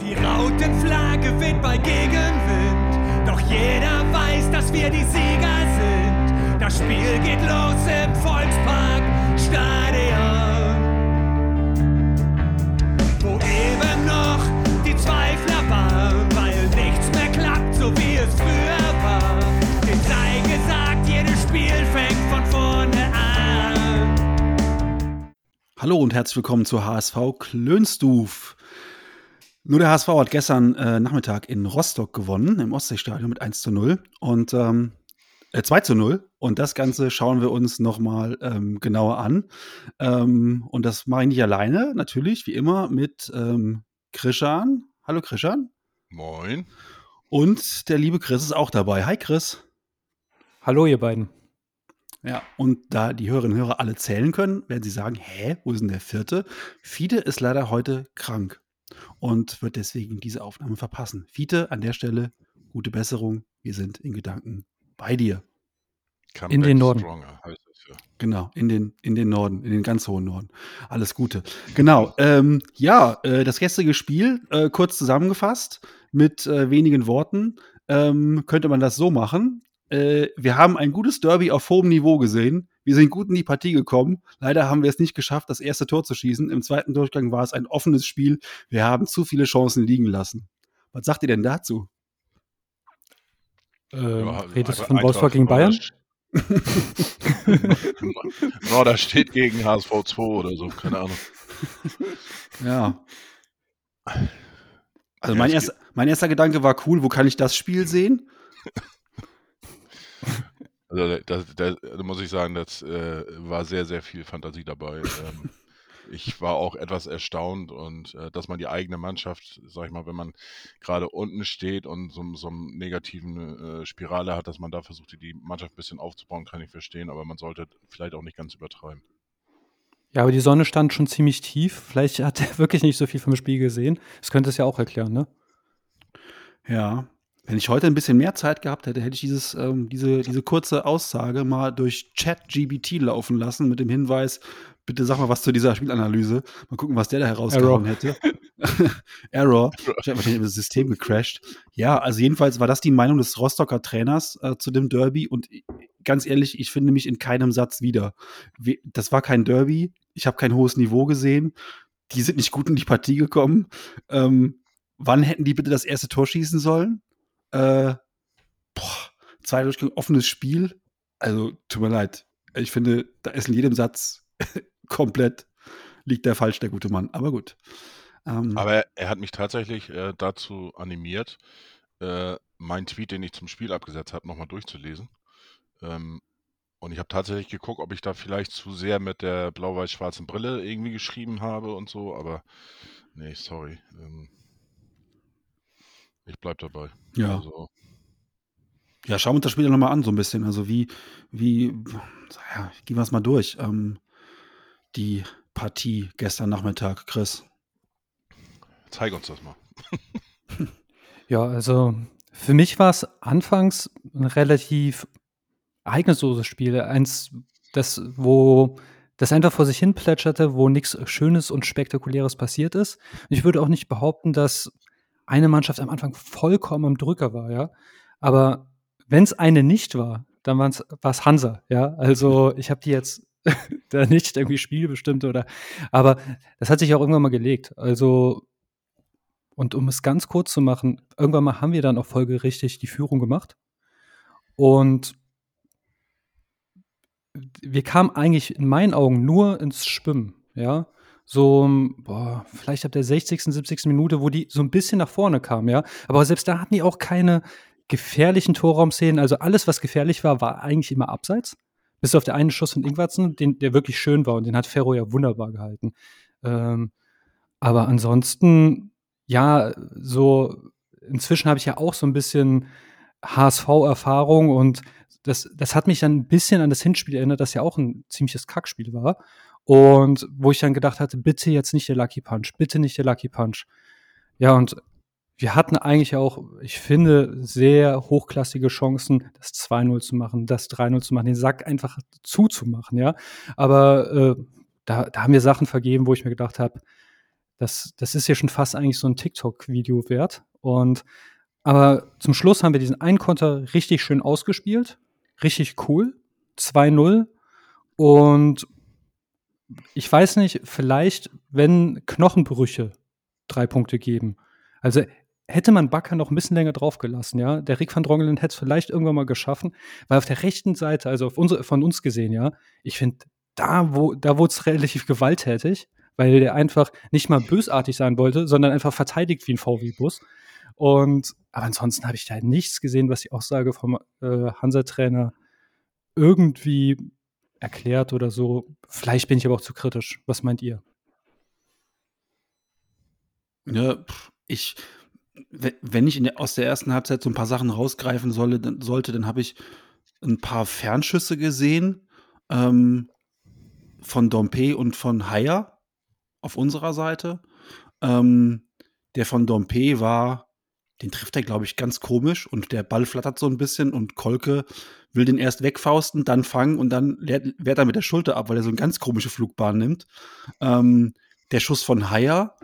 Die Rautenflagge weht bei Gegenwind, doch jeder weiß, dass wir die Sieger sind. Das Spiel geht los im Volkspark Stadion, wo eben noch die Zweifler waren, weil nichts mehr klappt, so wie es früher war. Den sei gesagt, jedes Spiel fängt von vorne an. Hallo und herzlich willkommen zur HSV Klönstuf. Nur der HSV hat gestern äh, Nachmittag in Rostock gewonnen, im Ostseestadion mit 1 zu 0 und ähm, äh, 2 zu 0. Und das Ganze schauen wir uns nochmal ähm, genauer an. Ähm, und das mache ich nicht alleine, natürlich, wie immer, mit ähm, Krishan. Hallo Krishan. Moin. Und der liebe Chris ist auch dabei. Hi Chris. Hallo, ihr beiden. Ja, und da die Hörerinnen und Hörer alle zählen können, werden sie sagen, hä, wo ist denn der vierte? Fiete ist leider heute krank und wird deswegen diese Aufnahme verpassen. Fiete, an der Stelle gute Besserung. Wir sind in Gedanken bei dir. Come In den Norden. Stronger, heißt das ja. Genau, in den, in den Norden, in den ganz hohen Norden. Alles Gute. Genau, ähm, ja, äh, das gestrige Spiel, äh, kurz zusammengefasst, mit äh, wenigen Worten, ähm, könnte man das so machen. Äh, wir haben ein gutes Derby auf hohem Niveau gesehen. Wir sind gut in die Partie gekommen. Leider haben wir es nicht geschafft, das erste Tor zu schießen. Im zweiten Durchgang war es ein offenes Spiel. Wir haben zu viele Chancen liegen lassen. Was sagt ihr denn dazu? Ähm, Ja, redest du Eintracht- von Wolfsburg gegen Bayern? Norderstedt gegen HSV 2 oder so, keine Ahnung. Ja. Also Ja, mein, erster, mein erster Gedanke war cool, wo kann ich das Spiel sehen? Also da, da, da muss ich sagen, das äh, war sehr, sehr viel Fantasie dabei. ähm, ich war auch etwas erstaunt und äh, dass man die eigene Mannschaft, sag ich mal, wenn man gerade unten steht und so, so eine negativen äh, Spirale hat, dass man da versucht, die Mannschaft ein bisschen aufzubauen, kann ich verstehen, aber man sollte vielleicht auch nicht ganz übertreiben. Ja, aber die Sonne stand schon ziemlich tief. Vielleicht hat er wirklich nicht so viel vom Spiel gesehen. Das könnte es ja auch erklären, ne? Ja. Wenn ich heute ein bisschen mehr Zeit gehabt hätte, hätte ich dieses, ähm, diese, diese kurze Aussage mal durch Chat-GBT laufen lassen mit dem Hinweis, bitte sag mal was zu dieser Spielanalyse. Mal gucken, was der da herausgehauen hätte. Error. Ich habe wahrscheinlich das System gecrashed. Ja, also jedenfalls war das die Meinung des Rostocker Trainers äh, zu dem Derby und i- ganz ehrlich, ich finde mich in keinem Satz wieder. We- Das war kein Derby. Ich habe kein hohes Niveau gesehen. Die sind nicht gut in die Partie gekommen. Ähm, wann hätten die bitte das erste Tor schießen sollen? Äh, boah, zwei Durchgang offenes Spiel. Also, tut mir leid. Ich finde, da ist in jedem Satz komplett liegt der falsch, der gute Mann. Aber gut. Ähm, Aber er, er hat mich tatsächlich äh, dazu animiert, äh, meinen Tweet, den ich zum Spiel abgesetzt habe, nochmal durchzulesen. Ähm, und ich habe tatsächlich geguckt, ob ich da vielleicht zu sehr mit der blau-weiß-schwarzen Brille irgendwie geschrieben habe und so, aber nee, sorry. Ähm, ich bleib dabei. Ja. Also, ja, schauen wir uns das Spiel nochmal an, so ein bisschen. Also, wie, wie, ja, gehen wir es mal durch. Ähm, die Partie gestern Nachmittag, Chris. zeig uns das mal. Ja, also für mich war es anfangs ein relativ ereignisloses Spiel. Eins, das, wo das einfach vor sich hin plätscherte, wo nichts Schönes und Spektakuläres passiert ist. Und ich würde auch nicht behaupten, dass eine Mannschaft am Anfang vollkommen am Drücker war, ja. Aber wenn es eine nicht war, dann war es Hansa, ja. Also ich habe die jetzt da nicht irgendwie spielbestimmt oder, aber das hat sich auch irgendwann mal gelegt. Also und um es ganz kurz zu machen, irgendwann mal haben wir dann auch folgerichtig die Führung gemacht. Und wir kamen eigentlich in meinen Augen nur ins Schwimmen, ja. So, boah, vielleicht ab der 60., 70. Minute, wo die so ein bisschen nach vorne kamen, ja. Aber selbst da hatten die auch keine gefährlichen Torraumszenen. Also alles, was gefährlich war, war eigentlich immer abseits. Bis auf der einen Schuss von Ingwertsen, den, der wirklich schön war und den hat Ferro ja wunderbar gehalten. Ähm, aber ansonsten, ja, so inzwischen habe ich ja auch so ein bisschen HSV-Erfahrung und das, das hat mich dann ein bisschen an das Hinspiel erinnert, das ja auch ein ziemliches Kackspiel war. Und wo ich dann gedacht hatte, bitte jetzt nicht der Lucky Punch, bitte nicht der Lucky Punch. Ja, und wir hatten eigentlich auch, ich finde, sehr hochklassige Chancen, das 2-0 zu machen, das 3-0 zu machen, den Sack einfach zuzumachen, ja. Aber äh, da, da haben wir Sachen vergeben, wo ich mir gedacht habe, das, das ist ja schon fast eigentlich so ein TikTok-Video wert. Und aber zum Schluss haben wir diesen einen Konter richtig schön ausgespielt. Richtig cool. 2-0. Und ich weiß nicht, vielleicht, wenn Knochenbrüche drei Punkte geben. Also hätte man Bakker noch ein bisschen länger draufgelassen, ja. Der Rick van Drongelen hätte es vielleicht irgendwann mal geschaffen, weil auf der rechten Seite, also unsere, von uns gesehen, ja, ich finde, da, wo, da wurde es relativ gewalttätig, weil der einfach nicht mal bösartig sein wollte, sondern einfach verteidigt wie ein VW-Bus. Und aber ansonsten habe ich da nichts gesehen, was die Aussage vom äh, Hansa-Trainer irgendwie erklärt oder so. Vielleicht bin ich aber auch zu kritisch. Was meint ihr? Ja, ich, wenn ich der, aus der ersten Halbzeit so ein paar Sachen rausgreifen solle, dann, sollte, dann habe ich ein paar Fernschüsse gesehen ähm, von Dompe und von Haier auf unserer Seite. Ähm, der von Dompe war, den trifft er, glaube ich, ganz komisch und der Ball flattert so ein bisschen und Kolke will den erst wegfausten, dann fangen und dann wehrt er mit der Schulter ab, weil er so eine ganz komische Flugbahn nimmt. Ähm, der Schuss von Haier,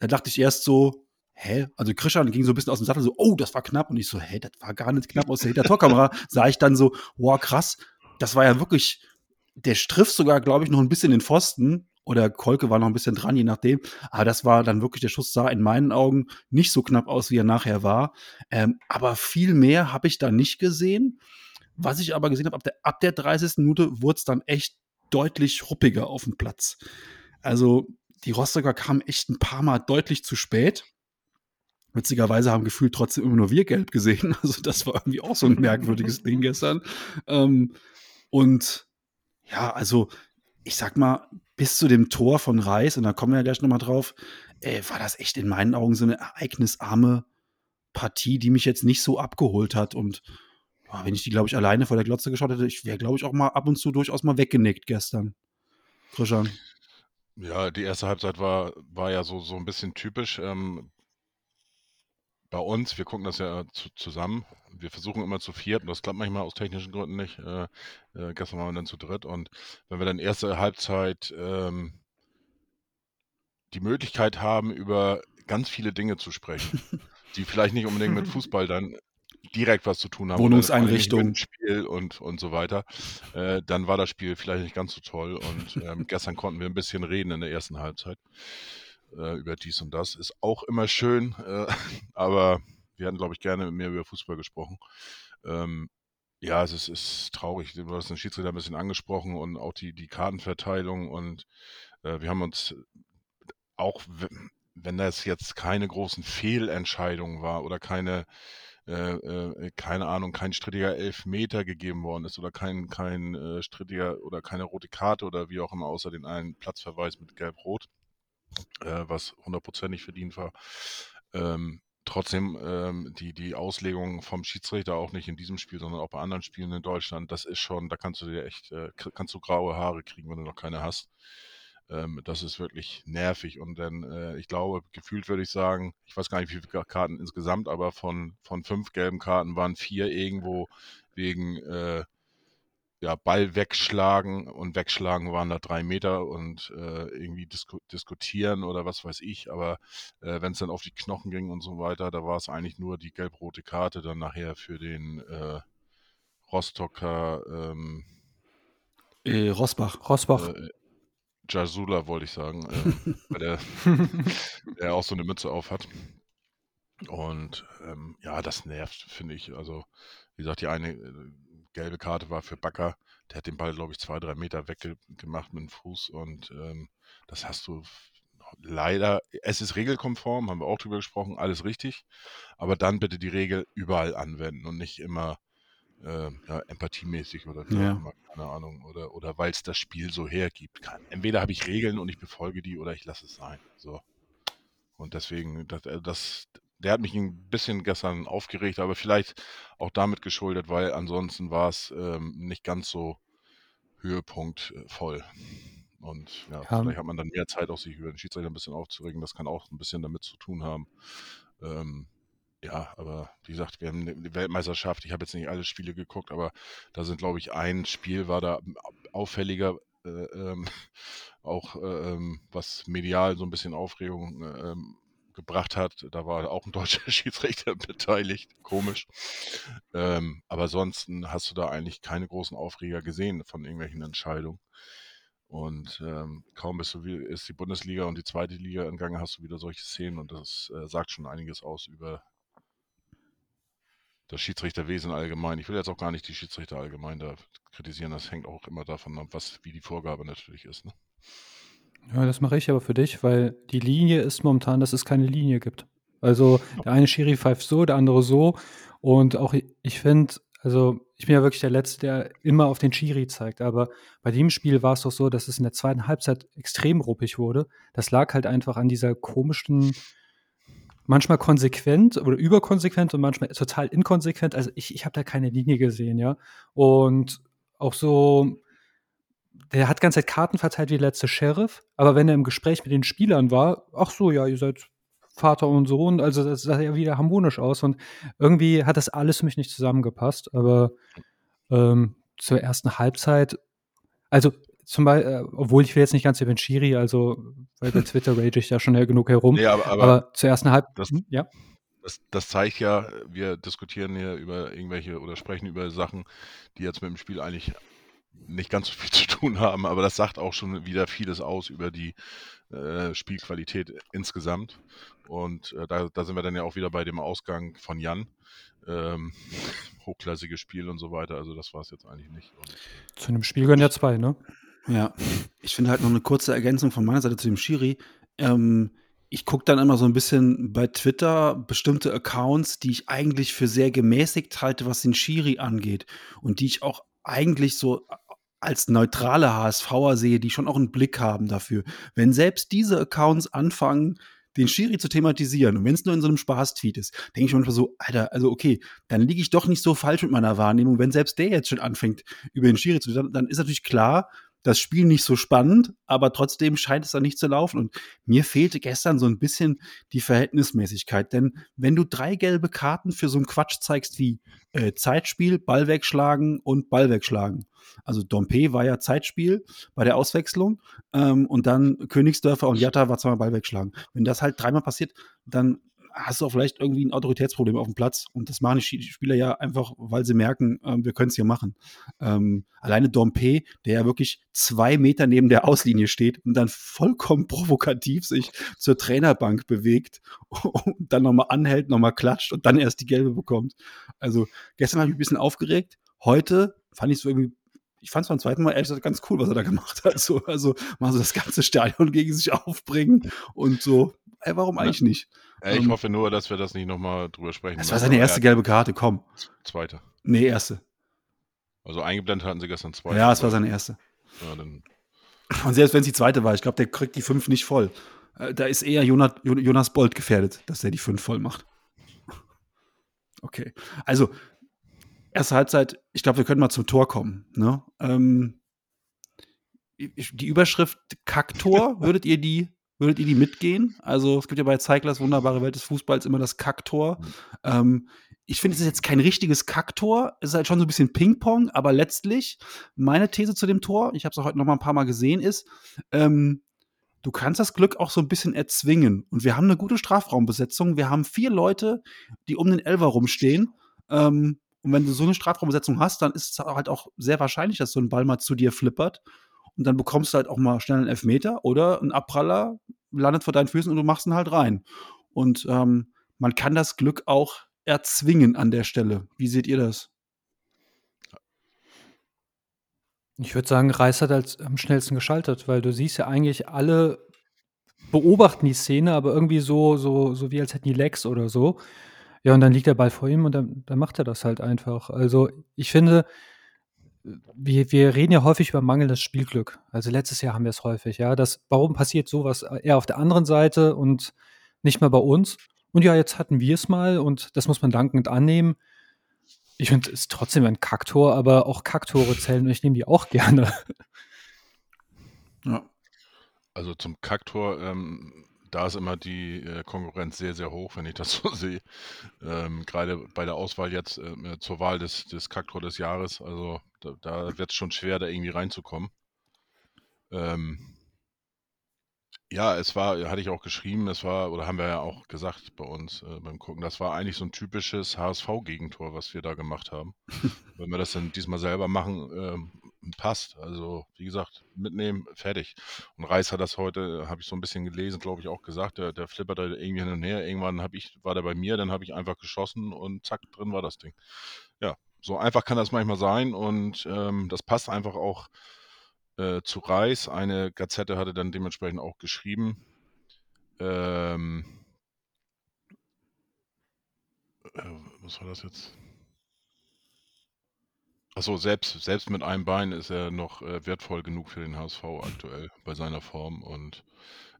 da dachte ich erst so, hä? Also Christian ging so ein bisschen aus dem Sattel, so, oh, das war knapp. Und ich so, hä, das war gar nicht knapp. Aus der Hintertorkamera sah ich dann so, wow, krass, das war ja wirklich, der striff sogar, glaube ich, noch ein bisschen den Pfosten. Oder Kolke war noch ein bisschen dran, je nachdem. Aber das war dann wirklich, der Schuss sah in meinen Augen nicht so knapp aus, wie er nachher war. Ähm, aber viel mehr habe ich da nicht gesehen. Was ich aber gesehen habe, ab der, ab der 30. Minute wurde es dann echt deutlich ruppiger auf dem Platz. Also die Rostocker kamen echt ein paar Mal deutlich zu spät. Witzigerweise haben gefühlt trotzdem immer nur wir gelb gesehen. Also das war irgendwie auch so ein merkwürdiges Ding gestern. Ähm, und ja, also ich sag mal, bis zu dem Tor von Reis, und da kommen wir ja gleich nochmal drauf, äh, war das echt in meinen Augen so eine ereignisarme Partie, die mich jetzt nicht so abgeholt hat. Und ja, wenn ich die, glaube ich, alleine vor der Glotze geschaut hätte, ich wäre, glaube ich, auch mal ab und zu durchaus mal weggenickt gestern. Christian. Ja, die erste Halbzeit war, war ja so, so ein bisschen typisch. Ähm, bei uns, wir gucken das ja zu, zusammen. Wir versuchen immer zu viert und das klappt manchmal aus technischen Gründen nicht. Äh, äh, gestern waren wir dann zu dritt und wenn wir dann erste Halbzeit ähm, die Möglichkeit haben, über ganz viele Dinge zu sprechen, die vielleicht nicht unbedingt mit Fußball dann direkt was zu tun haben. Wohnungseinrichtung. Spiel und, und so weiter. Äh, dann war das Spiel vielleicht nicht ganz so toll und ähm, gestern konnten wir ein bisschen reden in der ersten Halbzeit äh, über dies und das. Ist auch immer schön, äh, aber wir hatten, glaube ich, gerne mehr über Fußball gesprochen. Ähm, ja, es ist, ist traurig. Du hast den Schiedsrichter ein bisschen angesprochen und auch die, die Kartenverteilung und äh, wir haben uns auch, wenn das jetzt keine großen Fehlentscheidungen war oder keine äh, äh, keine Ahnung, kein strittiger Elfmeter gegeben worden ist oder kein, kein äh, strittiger oder keine rote Karte oder wie auch immer, außer den einen Platzverweis mit Gelb-Rot, äh, was hundertprozentig verdient war. Ähm, trotzdem ähm, die, die Auslegung vom Schiedsrichter auch nicht in diesem Spiel, sondern auch bei anderen Spielen in Deutschland, das ist schon, da kannst du dir echt, äh, kannst du graue Haare kriegen, wenn du noch keine hast. Ähm, das ist wirklich nervig. Und dann, äh, ich glaube, gefühlt würde ich sagen, ich weiß gar nicht, wie viele Karten insgesamt, aber von, von fünf gelben Karten waren vier irgendwo wegen äh, ja, Ball wegschlagen und wegschlagen waren da drei Meter und äh, irgendwie disku diskutieren oder was weiß ich. Aber äh, wenn es dann auf die Knochen ging und so weiter, da war es eigentlich nur die gelb-rote Karte dann nachher für den äh, Rostocker. Ähm, äh, Rosbach. Rosbach. Äh, Jasula wollte ich sagen, äh, weil der, der auch so eine Mütze auf hat. Und ähm, ja, das nervt, finde ich. Also, wie gesagt, die eine äh, gelbe Karte war für Bakker. Der hat den Ball, glaube ich, zwei, drei Meter weggemacht mit dem Fuß. Und ähm, das hast du leider. Es ist regelkonform, haben wir auch drüber gesprochen, alles richtig. Aber dann bitte die Regel überall anwenden und nicht immer äh, ja, empathiemäßig oder Ja. immer, keine Ahnung, oder, oder weil es das Spiel so hergibt. Kann. Entweder habe ich Regeln und ich befolge die oder ich lasse es sein. So. Und deswegen, das, äh, das, der hat mich ein bisschen gestern aufgeregt, aber vielleicht auch damit geschuldet, weil ansonsten war es ähm, nicht ganz so Höhepunkt äh, voll. Und ja, Ja. vielleicht hat man dann mehr Zeit, auch sich über den Schiedsrichter ein bisschen aufzuregen. Das kann auch ein bisschen damit zu tun haben. Ähm, ja, aber wie gesagt, wir haben die Weltmeisterschaft. Ich habe jetzt nicht alle Spiele geguckt, aber da sind, glaube ich, ein Spiel war da auffälliger äh, ähm, auch äh, ähm, was medial so ein bisschen Aufregung äh, ähm, gebracht hat. Da war auch ein deutscher Schiedsrichter beteiligt, komisch. Ähm, aber ansonsten hast du da eigentlich keine großen Aufreger gesehen von irgendwelchen Entscheidungen. Und ähm, kaum bist du, ist die Bundesliga und die zweite Liga entgangen, hast du wieder solche Szenen und das äh, sagt schon einiges aus über das Schiedsrichterwesen allgemein. Ich will jetzt auch gar nicht die Schiedsrichter allgemein da kritisieren. Das hängt auch immer davon ab, was wie die Vorgabe natürlich ist. Ne? Ja, das mache ich aber für dich, weil die Linie ist momentan, dass es keine Linie gibt. Also der eine Schiri pfeift so, der andere so. Und auch ich finde, also ich bin ja wirklich der Letzte, der immer auf den Schiri zeigt. Aber bei dem Spiel war es doch so, dass es in der zweiten Halbzeit extrem ruppig wurde. Das lag halt einfach an dieser komischen, manchmal konsequent oder überkonsequent und manchmal total inkonsequent. Also ich, ich habe da keine Linie gesehen, ja. Und auch so, der hat ganze Zeit Karten verteilt wie der letzte Sheriff, aber wenn er im Gespräch mit den Spielern war, ach so, ja, ihr seid Vater und Sohn, also das sah ja wieder harmonisch aus und irgendwie hat das alles für mich nicht zusammengepasst, aber ähm, zur ersten Halbzeit, also zum Beispiel, äh, obwohl ich will jetzt nicht ganz über den Schiri, also weil bei Twitter rage ich da schon ja genug herum, Nee, aber, aber, aber, zur ersten Halbzeit, das- ja, das, das zeigt ja, wir diskutieren hier über irgendwelche oder sprechen über Sachen, die jetzt mit dem Spiel eigentlich nicht ganz so viel zu tun haben, aber das sagt auch schon wieder vieles aus über die äh, Spielqualität insgesamt. Und äh, da, da sind wir dann ja auch wieder bei dem Ausgang von Jan. Ähm, hochklassiges Spiel und so weiter. Also das war es jetzt eigentlich nicht. Und, zu einem Spiel gehören ja zwei, ne? Ja, ich finde halt noch eine kurze Ergänzung von meiner Seite zu dem Schiri. Ähm, ich gucke dann immer so ein bisschen bei Twitter bestimmte Accounts, die ich eigentlich für sehr gemäßigt halte, was den Schiri angeht. Und die ich auch eigentlich so als neutrale HSVer sehe, die schon auch einen Blick haben dafür. Wenn selbst diese Accounts anfangen, den Schiri zu thematisieren, und wenn es nur in so einem Spaß-Tweet ist, denke ich manchmal so, Alter, also okay, dann liege ich doch nicht so falsch mit meiner Wahrnehmung. Wenn selbst der jetzt schon anfängt, über den Schiri zu dann, dann ist natürlich klar, das Spiel nicht so spannend, aber trotzdem scheint es da nicht zu laufen. Und mir fehlte gestern so ein bisschen die Verhältnismäßigkeit. Denn wenn du drei gelbe Karten für so einen Quatsch zeigst wie äh, Zeitspiel, Ball wegschlagen und Ball wegschlagen. Also Dompe war ja Zeitspiel bei der Auswechslung ähm, und dann Königsdörfer und Jatta war zweimal Ball wegschlagen. Wenn das halt dreimal passiert, dann hast du auch vielleicht irgendwie ein Autoritätsproblem auf dem Platz. Und das machen die Spieler ja einfach, weil sie merken, ähm, wir können es hier machen. Ähm, alleine Dompe, der ja wirklich zwei Meter neben der Auslinie steht und dann vollkommen provokativ sich zur Trainerbank bewegt und dann nochmal anhält, nochmal klatscht und dann erst die gelbe bekommt. Also gestern habe ich mich ein bisschen aufgeregt. Heute fand ich es irgendwie ich fand es beim zweiten Mal ehrlich gesagt ganz cool, was er da gemacht hat. So, also mal so das ganze Stadion gegen sich aufbringen und so, ey, warum eigentlich nicht? äh, ich Ähm, hoffe nur, dass wir das nicht nochmal drüber sprechen. Das war seine erste er- gelbe Karte, komm. Zweite. Nee, erste. Also eingeblendet hatten sie gestern zwei. Ja, es war seine erste. Ja, dann, Und selbst wenn es die zweite war, ich glaube, der kriegt die fünf nicht voll. Äh, Da ist eher Jonas, Jonas Bolt gefährdet, dass der die fünf voll macht. Okay. Also, erste Halbzeit, ich glaube, wir können mal zum Tor kommen. Ne? Ähm, die Überschrift Kacktor, würdet ihr die, würdet ihr die mitgehen? Also, es gibt ja bei Zeiglers wunderbare Welt des Fußballs immer das Kacktor. Ähm, ich finde, es ist jetzt kein richtiges Kacktor. Es ist halt schon so ein bisschen Ping-Pong, aber letztlich, meine These zu dem Tor, ich habe es auch heute noch mal ein paar Mal gesehen, ist, ähm, du kannst das Glück auch so ein bisschen erzwingen. Und wir haben eine gute Strafraumbesetzung. Wir haben vier Leute, die um den Elfer rumstehen. Ähm, und wenn du so eine Strafraumbesetzung hast, dann ist es halt auch sehr wahrscheinlich, dass so ein Ball mal zu dir flippert. Und dann bekommst du halt auch mal schnell einen Elfmeter oder ein Abpraller landet vor deinen Füßen und du machst ihn halt rein. Und ähm, man kann das Glück auch erzwingen an der Stelle. Wie seht ihr das? Ich würde sagen, Reis hat als am schnellsten geschaltet, weil du siehst ja eigentlich alle beobachten die Szene, aber irgendwie so, so, so wie als hätten die Legs oder so. Ja, und dann liegt der Ball vor ihm und dann, dann macht er das halt einfach. Also ich finde, wir, wir reden ja häufig über mangelndes Spielglück. Also letztes Jahr haben wir es häufig, ja. Das, warum passiert sowas eher auf der anderen Seite und nicht mehr bei uns? Und ja, jetzt hatten wir es mal und das muss man dankend annehmen. Ich finde, es ist trotzdem ein Kacktor, aber auch Kacktore zählen und ich nehme die auch gerne. Ja. also zum Kacktor, ähm, da ist immer die äh, Konkurrenz sehr, sehr hoch, wenn ich das so sehe. Ähm, Gerade bei der Auswahl jetzt äh, zur Wahl des, des Kacktor des Jahres, also da, da wird es schon schwer, da irgendwie reinzukommen. Ähm, ja, es war, hatte ich auch geschrieben, es war, oder haben wir ja auch gesagt bei uns äh, beim Gucken, das war eigentlich so ein typisches HSV-Gegentor, was wir da gemacht haben. Wenn wir das dann diesmal selber machen, ähm, passt. Also, wie gesagt, mitnehmen, fertig. Und Reis hat das heute, habe ich so ein bisschen gelesen, glaube ich, auch gesagt, der, der flippert da irgendwie hin und her. Irgendwann hab ich, war der bei mir, dann habe ich einfach geschossen und zack, drin war das Ding. Ja, so einfach kann das manchmal sein und ähm, das passt einfach auch äh, zu Reis. Eine Gazette hatte dann dementsprechend auch geschrieben. Ähm, äh, was war das jetzt? Achso, selbst, selbst mit einem Bein ist er noch äh, wertvoll genug für den HSV aktuell bei seiner Form. Und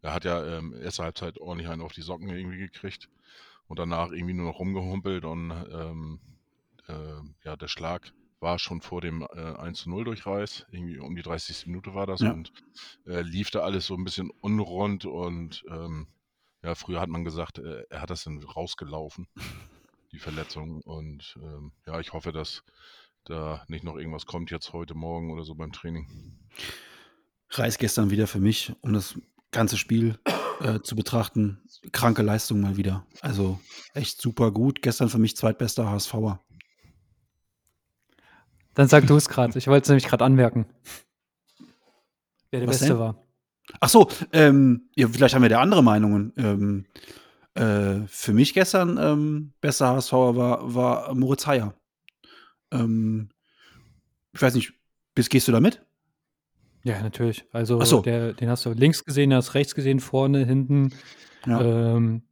er hat ja ähm, erste Halbzeit ordentlich einen auf die Socken irgendwie gekriegt und danach irgendwie nur noch rumgehumpelt und ähm, äh, ja, der Schlag war schon vor dem äh, 1 zu 0 durch Reis. Irgendwie um die 30. Minute war das Ja. und äh, lief da alles so ein bisschen unrund und ähm, ja, früher hat man gesagt, äh, er hat das dann rausgelaufen, die Verletzung. Und ähm, ja, ich hoffe, dass da nicht noch irgendwas kommt jetzt heute Morgen oder so beim Training. Reis gestern wieder für mich, um das ganze Spiel äh, zu betrachten. Kranke Leistung mal wieder. Also echt super gut. Gestern für mich zweitbester HSVer. Dann sag du es gerade. Ich wollte es nämlich gerade anmerken. Wer der Was Beste denn? war. Ach so, ähm, ja, vielleicht haben wir da andere Meinungen. Ähm, äh, für mich gestern ähm, bester HSVer war, war Moritz Heyer. Ähm, ich weiß nicht, bis gehst du da mit? Ja, natürlich. Also so. der, den hast du links gesehen, den hast du rechts gesehen, vorne, hinten. Ja. Ähm,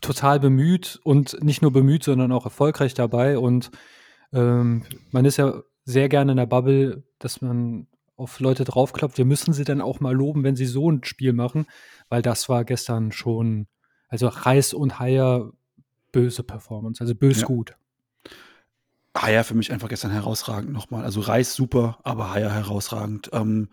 total bemüht und nicht nur bemüht, sondern auch erfolgreich dabei. Und ähm, man ist ja sehr gerne in der Bubble, dass man auf Leute draufklopft. Wir müssen sie dann auch mal loben, wenn sie so ein Spiel machen, weil das war gestern schon, also Reis und Haier böse Performance, also bös Ja. gut. Haier für mich einfach gestern herausragend nochmal. Also Reis super, aber Haier herausragend. Ähm,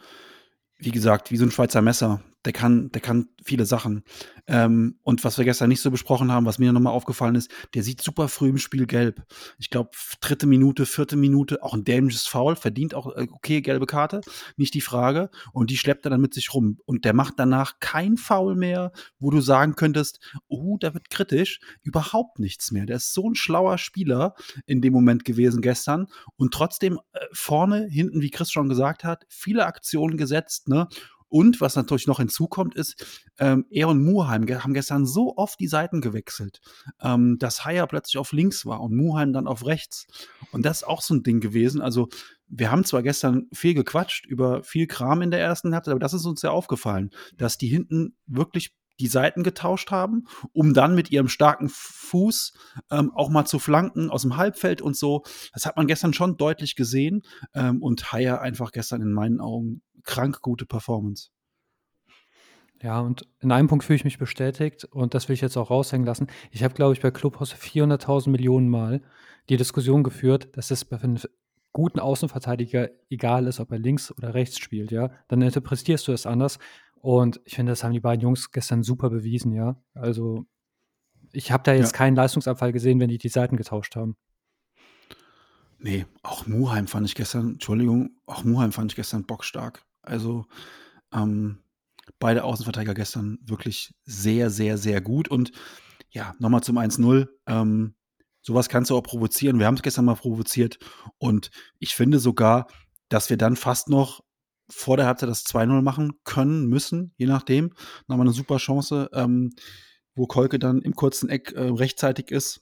wie gesagt, wie so ein Schweizer Messer. Der kann, der kann viele Sachen. Ähm, und was wir gestern nicht so besprochen haben, was mir nochmal aufgefallen ist, der sieht super früh im Spiel gelb. Ich glaube, dritte Minute, vierte Minute, auch ein dämliches Foul, verdient auch, äh, okay, gelbe Karte, nicht die Frage. Und die schleppt er dann mit sich rum. Und der macht danach kein Foul mehr, wo du sagen könntest, oh, da wird kritisch. Überhaupt nichts mehr. Der ist so ein schlauer Spieler in dem Moment gewesen gestern und trotzdem äh, vorne, hinten, wie Chris schon gesagt hat, viele Aktionen gesetzt, ne? Und was natürlich noch hinzukommt, ist, ähm, er und Muheim haben gestern so oft die Seiten gewechselt, ähm, dass Haier plötzlich auf links war und Muheim dann auf rechts. Und das ist auch so ein Ding gewesen. Also, wir haben zwar gestern viel gequatscht über viel Kram in der ersten Halbzeit, aber das ist uns sehr aufgefallen, dass die hinten wirklich die Seiten getauscht haben, um dann mit ihrem starken Fuß ähm, auch mal zu flanken aus dem Halbfeld und so. Das hat man gestern schon deutlich gesehen. Ähm, und Haier einfach gestern in meinen Augen krank gute Performance. Ja, und in einem Punkt fühle ich mich bestätigt und das will ich jetzt auch raushängen lassen. Ich habe, glaube ich, bei Clubhouse 400.000 Millionen Mal die Diskussion geführt, dass es bei einem guten Außenverteidiger egal ist, ob er links oder rechts spielt, ja. Dann interpretierst du es anders. Und ich finde, das haben die beiden Jungs gestern super bewiesen, ja. Also, ich habe da jetzt Ja. keinen Leistungsabfall gesehen, wenn die die Seiten getauscht haben. Nee, auch Muheim fand ich gestern, Entschuldigung, auch Muheim fand ich gestern bockstark. Also, ähm, beide Außenverteidiger gestern wirklich sehr, sehr, sehr gut. Und ja, nochmal zum 1-0. Ähm, sowas kannst du auch provozieren. Wir haben es gestern mal provoziert. Und ich finde sogar, dass wir dann fast noch vor der Halbzeit das 2-0 machen können, müssen, je nachdem. Nochmal eine super Chance, ähm, wo Kolke dann im kurzen Eck äh, rechtzeitig ist.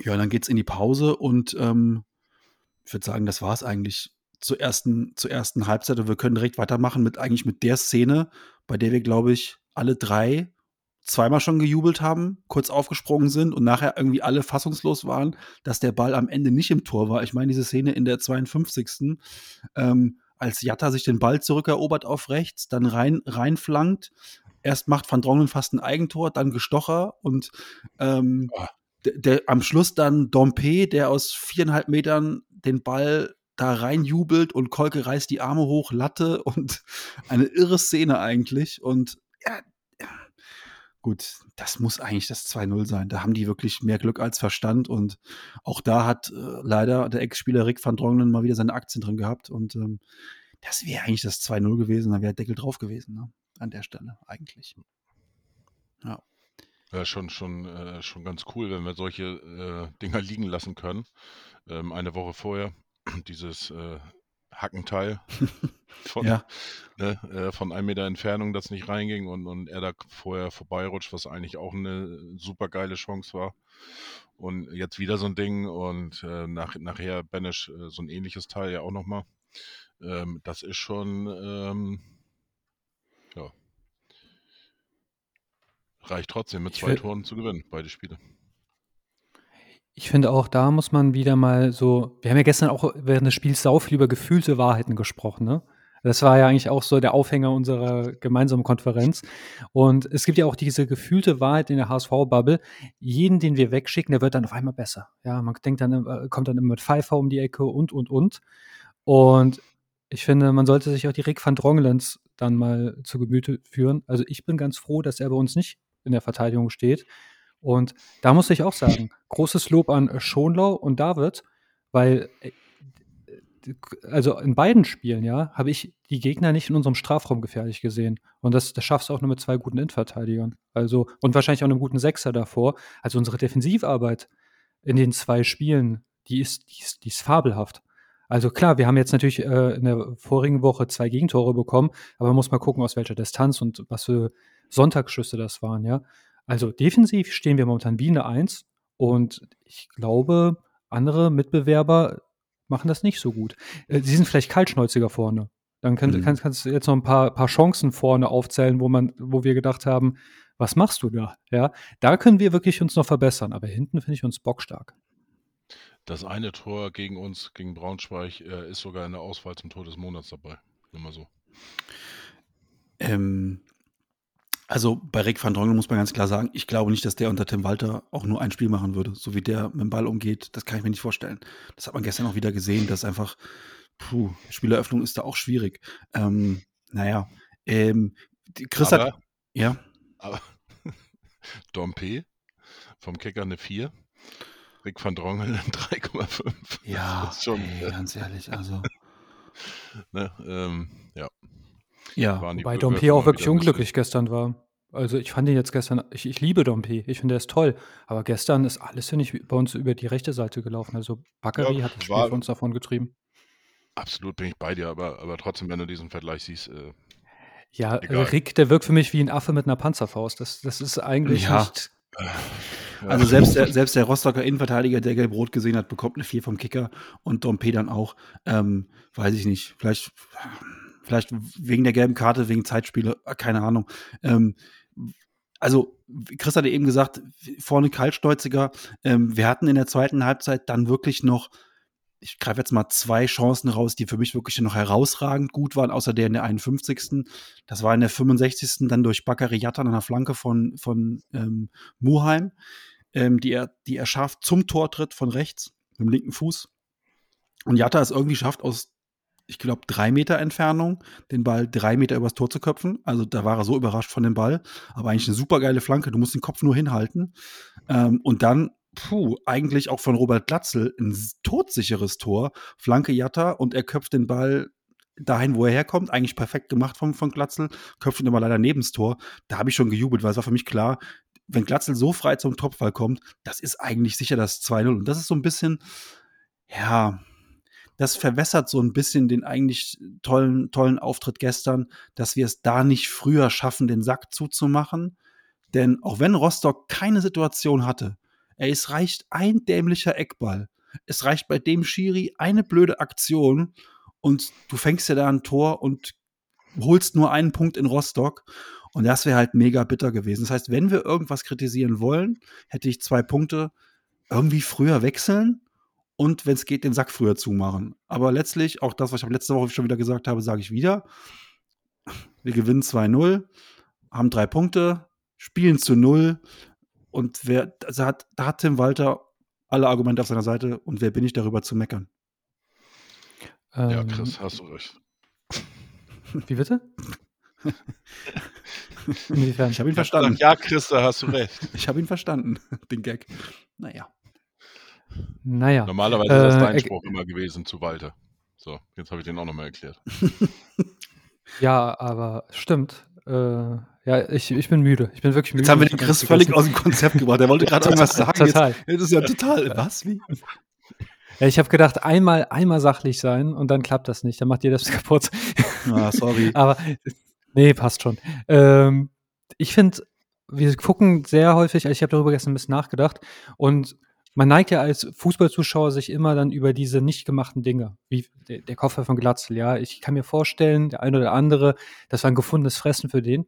Ja, dann geht's in die Pause und ähm, ich würde sagen, das war es eigentlich zur ersten, zur ersten Halbzeit. Und wir können direkt weitermachen mit eigentlich mit der Szene, bei der wir, glaube ich, alle drei zweimal schon gejubelt haben, kurz aufgesprungen sind und nachher irgendwie alle fassungslos waren, dass der Ball am Ende nicht im Tor war. Ich meine, diese Szene in der 52. Ähm, als Jatta sich den Ball zurückerobert auf rechts, dann rein, reinflankt. Erst macht Van Drongelen fast ein Eigentor, dann Gestocher und ähm, Ah. der, der, am Schluss dann Dompe, der aus viereinhalb Metern den Ball da reinjubelt und Kolke reißt die Arme hoch, Latte und eine irre Szene eigentlich. Und ja, gut, das muss eigentlich das 2-0 sein. Da haben die wirklich mehr Glück als Verstand. Und auch da hat äh, leider der Ex-Spieler Rick van Drongelen mal wieder seine Aktien drin gehabt. Und ähm, das wäre eigentlich das 2-0 gewesen, dann wäre Deckel drauf gewesen, ne? An der Stelle, eigentlich. Ja. Ja, schon, schon, äh, schon ganz cool, wenn wir solche äh, Dinger liegen lassen können. Ähm, eine Woche vorher dieses äh, Hackenteil von, Ja. ne, äh, von einem Meter Entfernung, das nicht reinging und, und er da vorher vorbeirutscht, was eigentlich auch eine super geile Chance war. Und jetzt wieder so ein Ding und äh, nach, nachher Banish äh, so ein ähnliches Teil ja auch nochmal. Ähm, das ist schon, ähm, ja, reicht trotzdem mit zwei Toren zu gewinnen, beide Spiele. Ich finde auch, da muss man wieder mal so, wir haben ja gestern auch während des Spiels sau viel über gefühlte Wahrheiten gesprochen, ne? Das war ja eigentlich auch so der Aufhänger unserer gemeinsamen Konferenz. Und es gibt ja auch diese gefühlte Wahrheit in der HSV-Bubble. Jeden, den wir wegschicken, der wird dann auf einmal besser. Ja, man denkt dann, äh, kommt dann immer mit Pfeiffer um die Ecke und, und, und. Und ich finde, man sollte sich auch die Rick van Drongelens dann mal zu Gemüte führen. Also ich bin ganz froh, dass er bei uns nicht in der Verteidigung steht. Und da muss ich auch sagen, großes Lob an Schonlau und David, weil äh, also in beiden Spielen, ja, habe ich die Gegner nicht in unserem Strafraum gefährlich gesehen. Und das, das schaffst du auch nur mit zwei guten Innenverteidigern. Also, und wahrscheinlich auch einem guten Sechser davor. Also unsere Defensivarbeit in den zwei Spielen, die ist, die ist, die ist fabelhaft. Also klar, wir haben jetzt natürlich äh, in der vorigen Woche zwei Gegentore bekommen, aber man muss mal gucken, aus welcher Distanz und was für Sonntagsschüsse das waren, ja. Also defensiv stehen wir momentan wie eine Eins und ich glaube, andere Mitbewerber machen das nicht so gut. Äh, Sie sind vielleicht kaltschnäuziger vorne. Dann könnt, Mhm. kannst, kannst du jetzt noch ein paar, paar Chancen vorne aufzählen, wo man, wo wir gedacht haben, was machst du da? Ja, da können wir wirklich uns noch verbessern. Aber hinten finde ich uns bockstark. Das eine Tor gegen uns, gegen Braunschweig, äh, ist sogar in der Auswahl zum Tor des Monats dabei. Nur mal so. Ähm, also bei Rick van Drongel muss man ganz klar sagen, ich glaube nicht, dass der unter Tim Walter auch nur ein Spiel machen würde. So wie der mit dem Ball umgeht, das kann ich mir nicht vorstellen. Das hat man gestern auch wieder gesehen, dass einfach, puh, Spieleröffnung ist da auch schwierig. Ähm, naja, ähm, Chris hat, Aber, ja, aber Dompe vom Kicker eine 4. Rick van Drongel eine 3,5. ja, schon, ey, äh, ganz ehrlich, also, ne, ähm, ja, ja, Würfe Dompe auch wirklich unglücklich gestern war. Also ich fand ihn jetzt gestern, ich, ich liebe Dompe, ich finde er ist toll. Aber gestern ist alles, finde ich, bei uns über die rechte Seite gelaufen. Also Bakary Ja, hat das Spiel war- für uns davon getrieben. Absolut bin ich bei dir, aber, aber trotzdem, wenn du diesen Vergleich siehst, äh, Ja, Egal. Rick, der wirkt für mich wie ein Affe mit einer Panzerfaust. Das, das ist eigentlich Ja. nicht. Also selbst der, selbst der Rostocker Innenverteidiger, der gelb-rot gesehen hat, bekommt eine 4 vom Kicker und Dompe dann auch. Ähm, weiß ich nicht. Vielleicht, vielleicht wegen der gelben Karte, wegen Zeitspiele, keine Ahnung. Ähm, also, Chris hatte eben gesagt, vorne kaltstolziger. Ähm, wir hatten in der zweiten Halbzeit dann wirklich noch, ich greife jetzt mal zwei Chancen raus, die für mich wirklich noch herausragend gut waren, außer der in der 51. Das war in der 65. dann durch Bakary Yatta an der Flanke von, von ähm, Muheim, ähm, die, er, die er schafft zum Tortritt von rechts, mit dem linken Fuß. Und Jatta es irgendwie schafft, aus, ich glaube, drei Meter Entfernung den Ball drei Meter übers Tor zu köpfen. Also da war er so überrascht von dem Ball. Aber eigentlich eine super geile Flanke. Du musst den Kopf nur hinhalten. Ähm, und dann, puh, eigentlich auch von Robert Glatzel ein todsicheres Tor. Flanke Jatta und er köpft den Ball dahin, wo er herkommt. Eigentlich perfekt gemacht von, von Glatzel. Köpft ihn aber leider neben das Tor. Da habe ich schon gejubelt, weil es war für mich klar, wenn Glatzel so frei zum Topfball kommt, das ist eigentlich sicher das 2-0. Und das ist so ein bisschen, ja, das verwässert so ein bisschen den eigentlich tollen, tollen Auftritt gestern, dass wir es da nicht früher schaffen, den Sack zuzumachen. Denn auch wenn Rostock keine Situation hatte, ey, es reicht ein dämlicher Eckball. Es reicht bei dem Schiri eine blöde Aktion und du fängst ja da ein Tor und holst nur einen Punkt in Rostock. Und das wäre halt mega bitter gewesen. Das heißt, wenn wir irgendwas kritisieren wollen, hätte ich zwei Punkte irgendwie früher wechseln und wenn es geht, den Sack früher zumachen. Aber letztlich, auch das, was ich letzte Woche schon wieder gesagt habe, sage ich wieder. Wir gewinnen 2-0, haben drei Punkte, spielen zu null und wer, also hat, da hat Tim Walter alle Argumente auf seiner Seite und wer bin ich darüber zu meckern? ja, Ähm, Chris, hast du recht. Wie bitte? Inwiefern? Ich habe ihn verstanden. ja, Chris, da hast du recht. Ich habe ihn verstanden, den Gag. Naja. Naja. Normalerweise ist das Äh, dein er- Spruch immer gewesen zu Walter. So, jetzt habe ich den auch nochmal erklärt. Ja, aber stimmt. Äh, ja, ich, ich bin müde. Ich bin wirklich müde. Jetzt haben wir den Chris völlig aus dem Konzept gebracht. Der wollte gerade irgendwas sagen. Total. Jetzt, jetzt ist ja total. Was? Wie? Ja, ich habe gedacht, einmal, einmal sachlich sein und dann klappt das nicht. Dann macht ihr das kaputt. Ah, sorry. Aber nee, passt schon. Ähm, ich finde, wir gucken sehr häufig, also ich habe darüber gestern ein bisschen nachgedacht und man neigt ja als Fußballzuschauer sich immer dann über diese nicht gemachten Dinge, wie der, Koffer von Glatzel. Ja, ich kann mir vorstellen, der eine oder andere, das war ein gefundenes Fressen für den.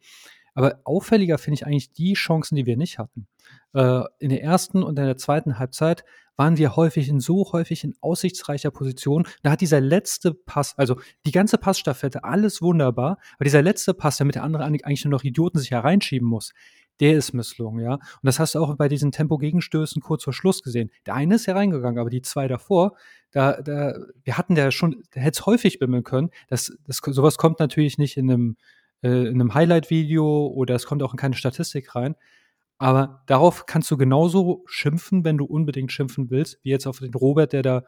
Aber auffälliger finde ich eigentlich die Chancen, die wir nicht hatten. Äh, in der ersten und in der zweiten Halbzeit waren wir häufig in so häufig in aussichtsreicher Position. Da hat dieser letzte Pass, also die ganze Passstaffette, alles wunderbar, aber dieser letzte Pass, damit der andere eigentlich nur noch Idioten sich hereinschieben muss, der ist misslungen, ja. Und das hast du auch bei diesen Tempo-Gegenstößen kurz vor Schluss gesehen. Der eine ist hereingegangen, aber die zwei davor, da, da, wir hatten da schon, da hätte es häufig bimmeln können. Das, das, sowas kommt natürlich nicht in einem, äh, in einem Highlight-Video oder es kommt auch in keine Statistik rein. Aber darauf kannst du genauso schimpfen, wenn du unbedingt schimpfen willst, wie jetzt auf den Robert, der da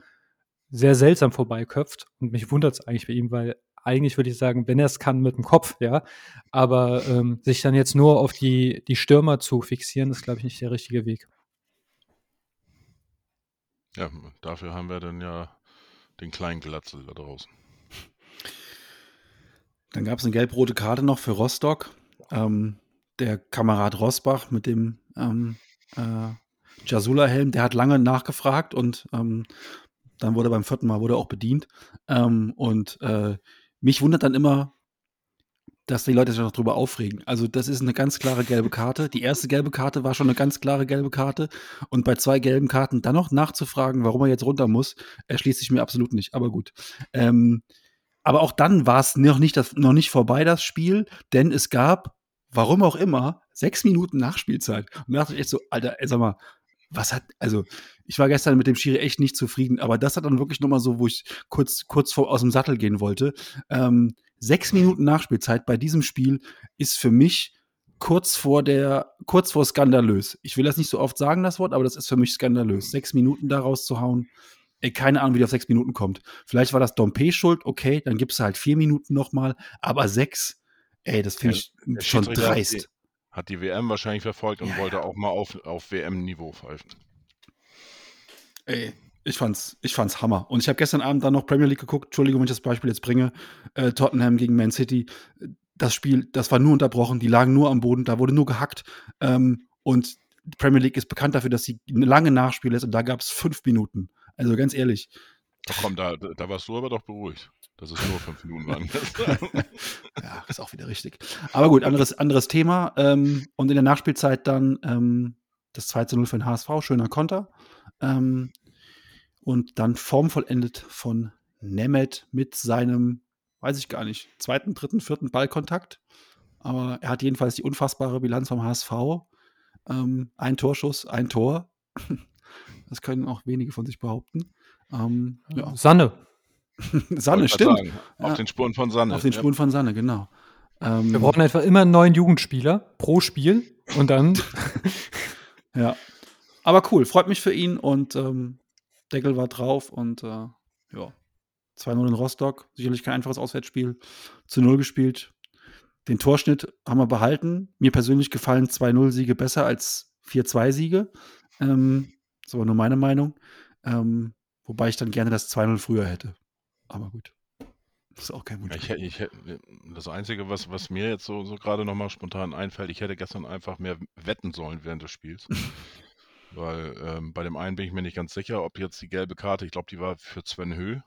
sehr seltsam vorbeiköpft. Und mich wundert es eigentlich bei ihm, weil eigentlich würde ich sagen, wenn er es kann, mit dem Kopf, ja. Aber ähm, sich dann jetzt nur auf die, die Stürmer zu fixieren, ist, glaube ich, nicht der richtige Weg. Ja, dafür haben wir dann ja den kleinen Glatzel da draußen. Dann gab es eine gelb-rote Karte noch für Rostock. Ähm, der Kamerad Rosbach mit dem ähm, äh, Jasula-Helm, der hat lange nachgefragt und ähm, dann wurde beim vierten Mal wurde auch bedient. Ähm, und äh, mich wundert dann immer, dass die Leute sich noch drüber aufregen. Also das ist eine ganz klare gelbe Karte. Die erste gelbe Karte war schon eine ganz klare gelbe Karte. Und bei zwei gelben Karten dann noch nachzufragen, warum er jetzt runter muss, erschließt sich mir absolut nicht. Aber gut. Ähm, aber auch dann war es noch nicht, das, noch nicht vorbei, das Spiel, denn es gab, warum auch immer, sechs Minuten Nachspielzeit. Und da dachte ich echt so, Alter, ey, sag mal, was hat, also ich war gestern mit dem Schiri echt nicht zufrieden, aber das hat dann wirklich nochmal so, wo ich kurz, kurz vor, aus dem Sattel gehen wollte. Ähm, sechs Minuten Nachspielzeit bei diesem Spiel ist für mich kurz vor der, kurz vor skandalös. Ich will das nicht so oft sagen, das Wort, aber das ist für mich skandalös. Sechs Minuten daraus zu hauen, ey, keine Ahnung, wie der auf sechs Minuten kommt. Vielleicht war das Dompe schuld, okay, dann gibst du halt vier Minuten nochmal, aber sechs, ey, das finde ich Der schon dreist. Hat die WM wahrscheinlich verfolgt und Ja, wollte ja. auch mal auf, auf WM-Niveau pfeifen. Ey, ich fand's, ich fand's Hammer. Und ich habe gestern Abend dann noch Premier League geguckt. Entschuldigung, wenn ich das Beispiel jetzt bringe. Äh, Tottenham gegen Man City. Das Spiel, das war nur unterbrochen. Die lagen nur am Boden. Da wurde nur gehackt. Ähm, und die Premier League ist bekannt dafür, dass sie lange Nachspiel ist. Und da gab es fünf Minuten. Also ganz ehrlich. Ach komm, da, da warst du aber doch beruhigt, dass es nur fünf Minuten waren. ja, ist auch wieder richtig. Aber gut, anderes, anderes Thema. Ähm, und in der Nachspielzeit dann ähm, das 2 zu 0 für den HSV, schöner Konter. Ähm, und dann formvollendet von Nemeth mit seinem, weiß ich gar nicht, zweiten, dritten, vierten Ballkontakt. Aber er hat jedenfalls die unfassbare Bilanz vom HSV. Ähm, ein Torschuss, ein Tor. Das können auch wenige von sich behaupten. Ähm, ja. Sanne. Sanne, stimmt. sagen, Auf Ja. den Spuren von Sanne. Auf den Ja. Spuren von Sanne, genau. Ähm, Wir brauchen einfach immer einen neuen Jugendspieler pro Spiel und dann Ja. Aber cool, freut mich für ihn und ähm, Deckel war drauf und äh, ja. 2-0 in Rostock, sicherlich kein einfaches Auswärtsspiel. Zu 0 gespielt. Den Torschnitt haben wir behalten. Mir persönlich gefallen 2-0-Siege besser als 4-2-Siege. Ähm, das ist aber nur meine Meinung. Ähm, wobei ich dann gerne das 2-0 früher hätte. Aber gut. Das ist auch kein Wunsch. Ich, ich, das Einzige, was, was mir jetzt so, so gerade nochmal spontan einfällt, ich hätte gestern einfach mehr wetten sollen während des Spiels. Weil ähm, bei dem einen bin ich mir nicht ganz sicher, ob jetzt die gelbe Karte, ich glaube, die war für Sven Höh,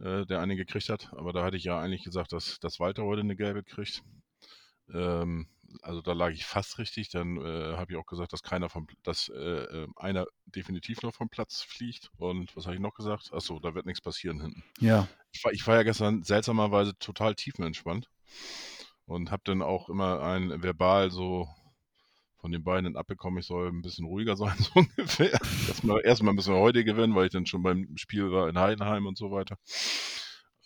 äh, der eine gekriegt hat. Aber da hatte ich ja eigentlich gesagt, dass, dass Walter heute eine gelbe kriegt. Ähm, also da lag ich fast richtig. Dann äh, habe ich auch gesagt, dass keiner vom, dass äh, äh, einer definitiv noch vom Platz fliegt. Und was habe ich noch gesagt? Achso, da wird nichts passieren hinten Ja. ich war, ich war ja gestern seltsamerweise total tiefenentspannt und habe dann auch immer ein Verbal so von den beiden abbekommen, ich soll ein bisschen ruhiger sein, so ungefähr. Wir erstmal müssen wir heute gewinnen, weil ich dann schon beim Spiel war in Heidenheim und so weiter.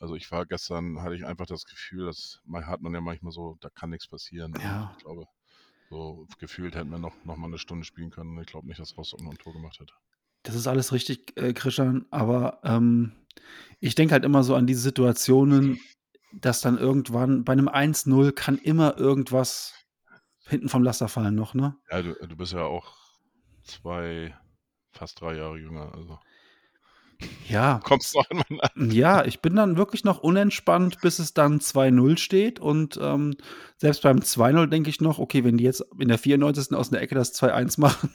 Also ich war gestern, hatte ich einfach das Gefühl, das man- hat man ja manchmal so, da kann nichts passieren. Und Ja. Ich glaube, so gefühlt hätten wir noch, noch mal eine Stunde spielen können. Ich glaube nicht, dass Rostock noch ein Tor gemacht hätte. Das ist alles richtig, äh, Christian, aber, ähm, ich denke halt immer so an diese Situationen, dass dann irgendwann bei 'nem 1:0 kann immer irgendwas hinten vom Laster fallen noch, ne? Ja, du du bist ja auch 2, fast 3 Jahre jünger, also Ja. kommst noch in mein Alter. Ja, ich bin dann wirklich noch unentspannt, bis es dann 2:0 steht und, ähm, selbst beim 2:0 denke ich noch: „Okay, wenn die jetzt in der 94. aus 'ner Ecke das 2:1 machen“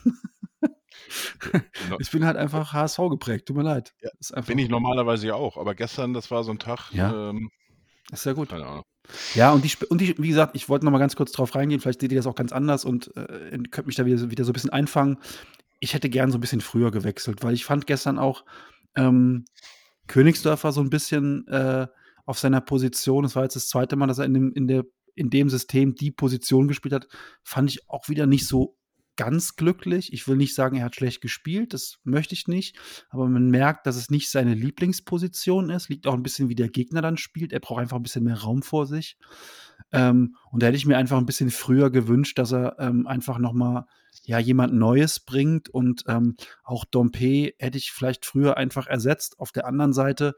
No Ich bin halt einfach HSV geprägt, tut mir leid. Ja, bin ich normalerweise ja auch, aber gestern, das war so 'n Tag, Ja. ähm Ist ja gut. keine Ahnung. Ja, und die und die wie gesagt, ich wollte noch mal ganz kurz drauf reingehen, vielleicht seht ihr das auch ganz anders und, äh, könnt mich da wieder so wieder so 'n bisschen einfangen. Ich hätte gern so 'n bisschen früher gewechselt, weil ich fand gestern auch, ähm, Königsdörfer so 'n bisschen, äh, auf seiner Position das war jetzt das 2. Mal, dass er in dem in der in dem System die Position gespielt hat, fand ich auch wieder nicht so ganz glücklich. Ich will nicht sagen, er hat schlecht gespielt, das möchte ich nicht, aber man merkt, dass es nicht seine Lieblingsposition ist. Liegt auch 'n bisschen, wie der Gegner dann spielt. Er braucht einfach 'n bisschen mehr Raum vor sich. Ähm, und da hätte ich mir einfach 'n bisschen früher gewünscht, dass er, ähm, einfach noch mal, ja, jemand Neues bringt und, ähm, auch Dompe hätte ich vielleicht früher einfach ersetzt. Auf der anderen Seite,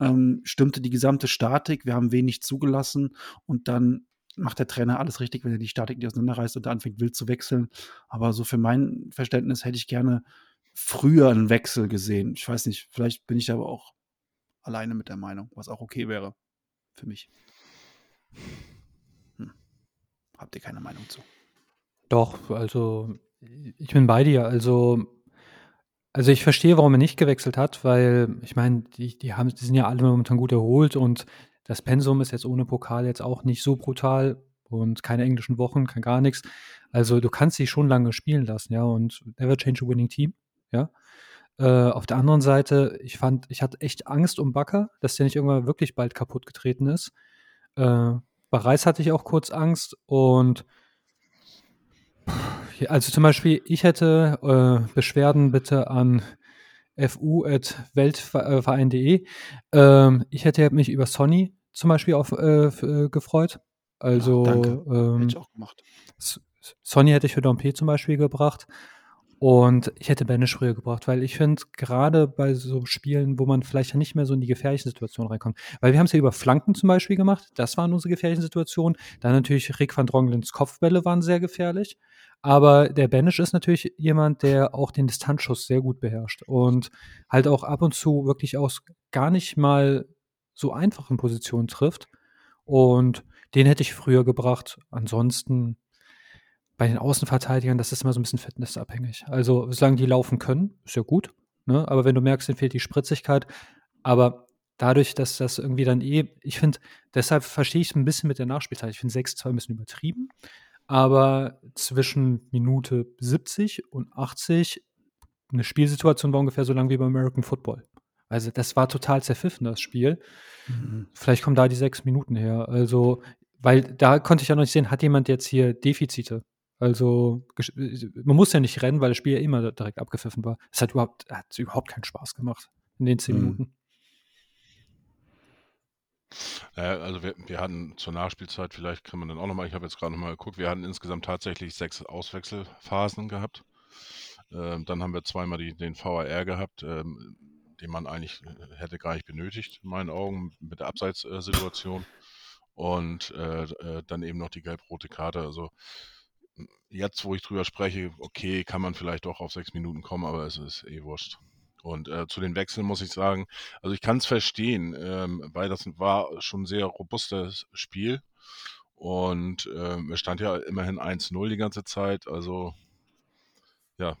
ähm, stimmte die gesamte Statik. Wir haben wenig zugelassen und dann macht der Trainer alles richtig, wenn er die Statik nicht auseinanderreißt und anfängt wild zu wechseln. Aber so für mein Verständnis hätte ich gerne früher 'n Wechsel gesehen. Ich weiß nicht, vielleicht bin ich aber auch alleine mit der Meinung, was auch okay wäre für mich. Habt ihr keine Meinung zu? Doch, also, ich bin bei dir. Also also, ich verstehe, warum er nicht gewechselt hat, weil ich meine, die die haben die sind ja alle momentan gut erholt und das Pensum ist jetzt ohne Pokal jetzt auch nicht so brutal und keine englischen Wochen, kein gar nix. Also, du kannst sie schon lange spielen lassen, ja, und never change a winning team, ja? Äh, auf der anderen Seite, ich fand ich hatte echt Angst um Bakker, dass der nicht irgendwann wirklich bald kaputtgetreten ist. Äh, bei Reis hatte ich auch kurz Angst und ja, also, zum Beispiel, ich hätte, äh, Beschwerden bitte an fu@weltver äh, Ähm, ich hätte mich über Sonny zum Beispiel auf äh, äh, gefreut. Ja, Also, danke. Hätte ich ähm, auch gemacht. S S Sonny hätte ich für Dompe zum Beispiel gebracht und ich hätte Benisch früher gebracht, weil ich finde, grade bei so Spielen, wo man vielleicht nicht mehr so in die gefährlichen Situationen reinkommt weil wir haben's ja über Flanken zum Beispiel gemacht, das waren unsere gefährlichen Situationen. Dann natürlich Rick van Dronglens Kopfbälle waren sehr gefährlich, aber der Benisch ist natürlich jemand, der auch den Distanzschuss sehr gut beherrscht und halt auch ab und zu wirklich aus gar nicht mal so einfachen Positionen trifft und den hätte ich früher gebracht. Ansonsten bei den Außenverteidigern, das ist immer so 'n bisschen fitnessabhängig. Also, solange die laufen können, ist ja gut, ne? Aber wenn du merkst, denen fehlt die Spritzigkeit aber dadurch, dass das irgendwie dann eh ich finde deshalb verstehe ich's 'n bisschen mit der Nachspielzeit. Ich finde 6:2 'n bisschen übertrieben, aber zwischen Minute 70 und 80 'ne Spielsituation war ungefähr so lang wie beim American Football. Also, das war total zerpfiffen, das Spiel. Mhm. Vielleicht kommen da die 6 Minuten her. Also, weil da konnte ich ja noch nicht sehen, hat jemand jetzt hier Defizite? Also, man muss ja nicht rennen, weil das Spiel ja immer direkt abgepfiffen war. Es hat überhaupt hat überhaupt keinen Spaß gemacht in den 10 Mhm. Minuten. Ja, also, wir wir hatten zur Nachspielzeit vielleicht kann man dann auch noch mal ich habe jetzt grade noch mal geguckt, wir hatten insgesamt tatsächlich 6 Auswechselphasen gehabt. Ähm, dann haben wir zweimal die den VAR gehabt, ähm, den man eigentlich, äh, hätte gar nicht benötigt in meinen Augen mit der Abseits äh, Situation und, äh, äh, dann eben noch die gelb-rote Karte. Also, jetzt, wo ich drüber spreche, okay, kann man vielleicht doch auf 6 Minuten kommen, aber es ist eh wurscht. Und, äh, zu den Wechseln muss ich sagen also, ich kann's verstehen, ähm, weil das war schon 'n sehr robustes Spiel und, ähm, es stand ja immerhin 1:0 die ganze Zeit. Also ja,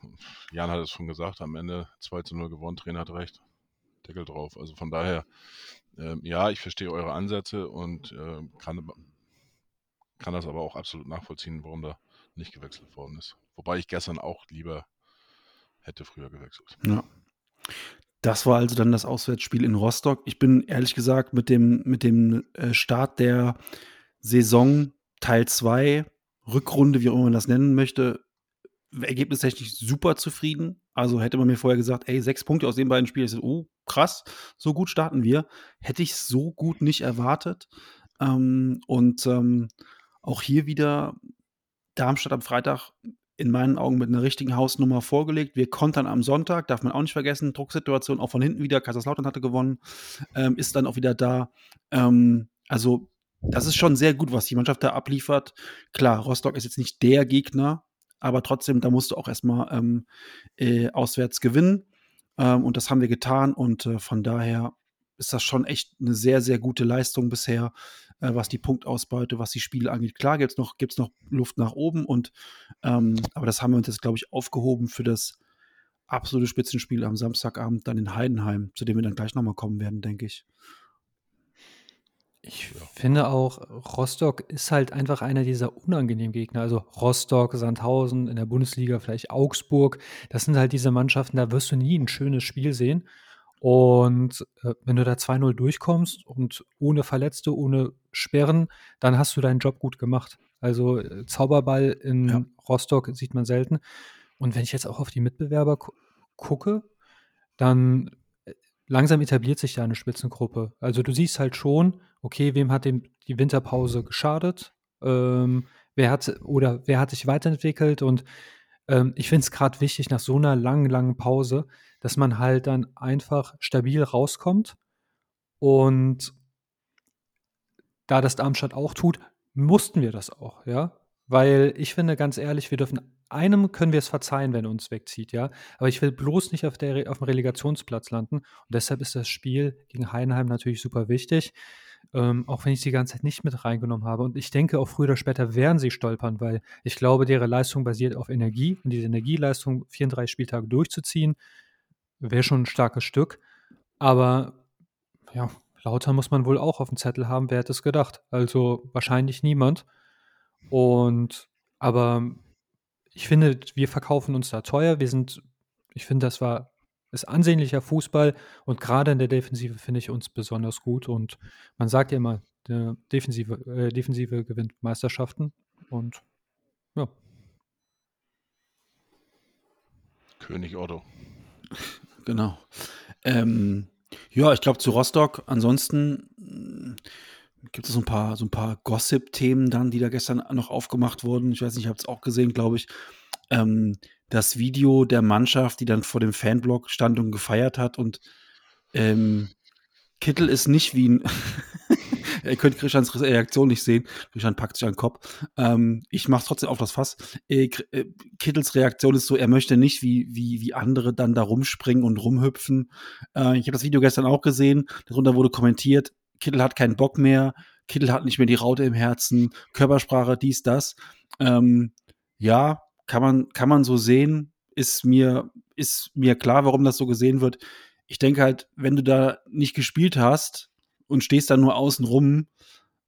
Jan hat es schon gesagt, am Ende 2:0 gewonnen, Trainer hat recht. Deckel drauf. Also, von daher, ähm, ja, ich verstehe eure Ansätze und, ähm, kann kann das aber auch absolut nachvollziehen, warum da nicht gewechselt worden ist. Wobei ich gestern auch lieber hätte früher gewechselt. Ja. Das war also dann das Auswärtsspiel in Rostock. Ich bin ehrlich gesagt mit dem mit dem, äh, Start der Saison Teil 2, Rückrunde, wie auch immer man das nennen möchte, ergebnistechnisch super zufrieden. Also, hätte man mir vorher gesagt: „Ey, 6 Punkte aus den beiden Spielen.“ Ich so: „Oh, krass, so gut starten wir.“ Hätte ich so gut nicht erwartet. Ähm, und, ähm, auch hier wieder Darmstadt am Freitag in meinen Augen mit einer richtigen Hausnummer vorgelegt. Wir kontern am Sonntag, darf man auch nicht vergessen, Drucksituation, auch von hinten wieder. Kaiserslautern hatte gewonnen, ähm, ist dann auch wieder da. Ähm, also, das ist schon sehr gut, was die Mannschaft da abliefert. Klar, Rostock ist jetzt nicht der Gegner, aber trotzdem, da musst du auch erstmal ähm, äh, auswärts gewinnen. Ähm, und das haben wir getan. Und äh, von daher ist das schon echt eine sehr, sehr gute Leistung bisher, äh, was die Punktausbeute, was die Spiele angeht. Klar gibt es noch, gibt's noch Luft nach oben, und, ähm, aber das haben wir uns jetzt, glaube ich, aufgehoben für das absolute Spitzenspiel am Samstagabend dann in Heidenheim, zu dem wir dann gleich nochmal kommen werden, denke ich. Ich finde auch, Rostock ist halt einfach einer dieser unangenehmen Gegner. Also Rostock, Sandhausen, in der Bundesliga vielleicht Augsburg. Das sind halt diese Mannschaften, da wirst du nie ein schönes Spiel sehen. Und äh, wenn du da 2-0 durchkommst und ohne Verletzte, ohne Sperren, dann hast du deinen Job gut gemacht. Also äh, Zauberball in Ja. Rostock sieht man selten. Und wenn ich jetzt auch auf die Mitbewerber gu gucke, dann äh, langsam etabliert sich da eine Spitzengruppe. Also du siehst halt schon, okay, wem hat dem die Winterpause geschadet? Ähm, wer hat oder wer hat sich weiterentwickelt? Und ähm, ich finde es gerade wichtig, nach so einer langen, langen Pause, dass man halt dann einfach stabil rauskommt. Und da das Darmstadt auch tut, mussten wir das auch, ja. Weil ich finde, ganz ehrlich, wir dürfen einem können wir es verzeihen, wenn er uns wegzieht, ja. Aber ich will bloß nicht auf, der, auf dem Relegationsplatz landen. Und deshalb ist das Spiel gegen Heidenheim natürlich super wichtig. Ähm, auch wenn ich die ganze Zeit nicht mit reingenommen habe. Und ich denke, auch früher oder später werden sie stolpern, weil ich glaube, deren Leistung basiert auf Energie. Und diese Energieleistung 34 Spieltage durchzuziehen, wäre schon ein starkes Stück. Aber ja, lauter muss man wohl auch auf dem Zettel haben, wer hätte es gedacht. Also wahrscheinlich niemand. Und aber ich finde, wir verkaufen uns da teuer. Wir sind, ich finde, das war ist ansehnlicher Fußball und gerade in der Defensive finde ich uns besonders gut. Und man sagt ja immer, Defensive, äh, Defensive gewinnt Meisterschaften. Und ja, König Otto. Genau. Ähm, ja, ich glaube zu Rostock. Ansonsten mh, gibt es so ein paar, so ein paar Gossip-Themen dann, die da gestern noch aufgemacht wurden. Ich weiß nicht, ich habe es auch gesehen, glaube ich. Ähm, das Video der Mannschaft, die dann vor dem Fanblock stand und gefeiert hat und ähm, Kittel ist nicht wie ein. Ihr könnt Christians Reaktion nicht sehen. Christian packt sich an den Kopf. Ähm, ich mache trotzdem auf das Fass. Äh, äh, Kittels Reaktion ist so, er möchte nicht wie, wie, wie andere dann da rumspringen und rumhüpfen. Äh, ich habe das Video gestern auch gesehen. Darunter wurde kommentiert, Kittel hat keinen Bock mehr. Kittel hat nicht mehr die Raute im Herzen. Körpersprache, dies, das. Ähm, ja, kann man, kann man so sehen. Ist mir, ist mir klar, warum das so gesehen wird. Ich denke halt, wenn du da nicht gespielt hast und stehst da nur außen rum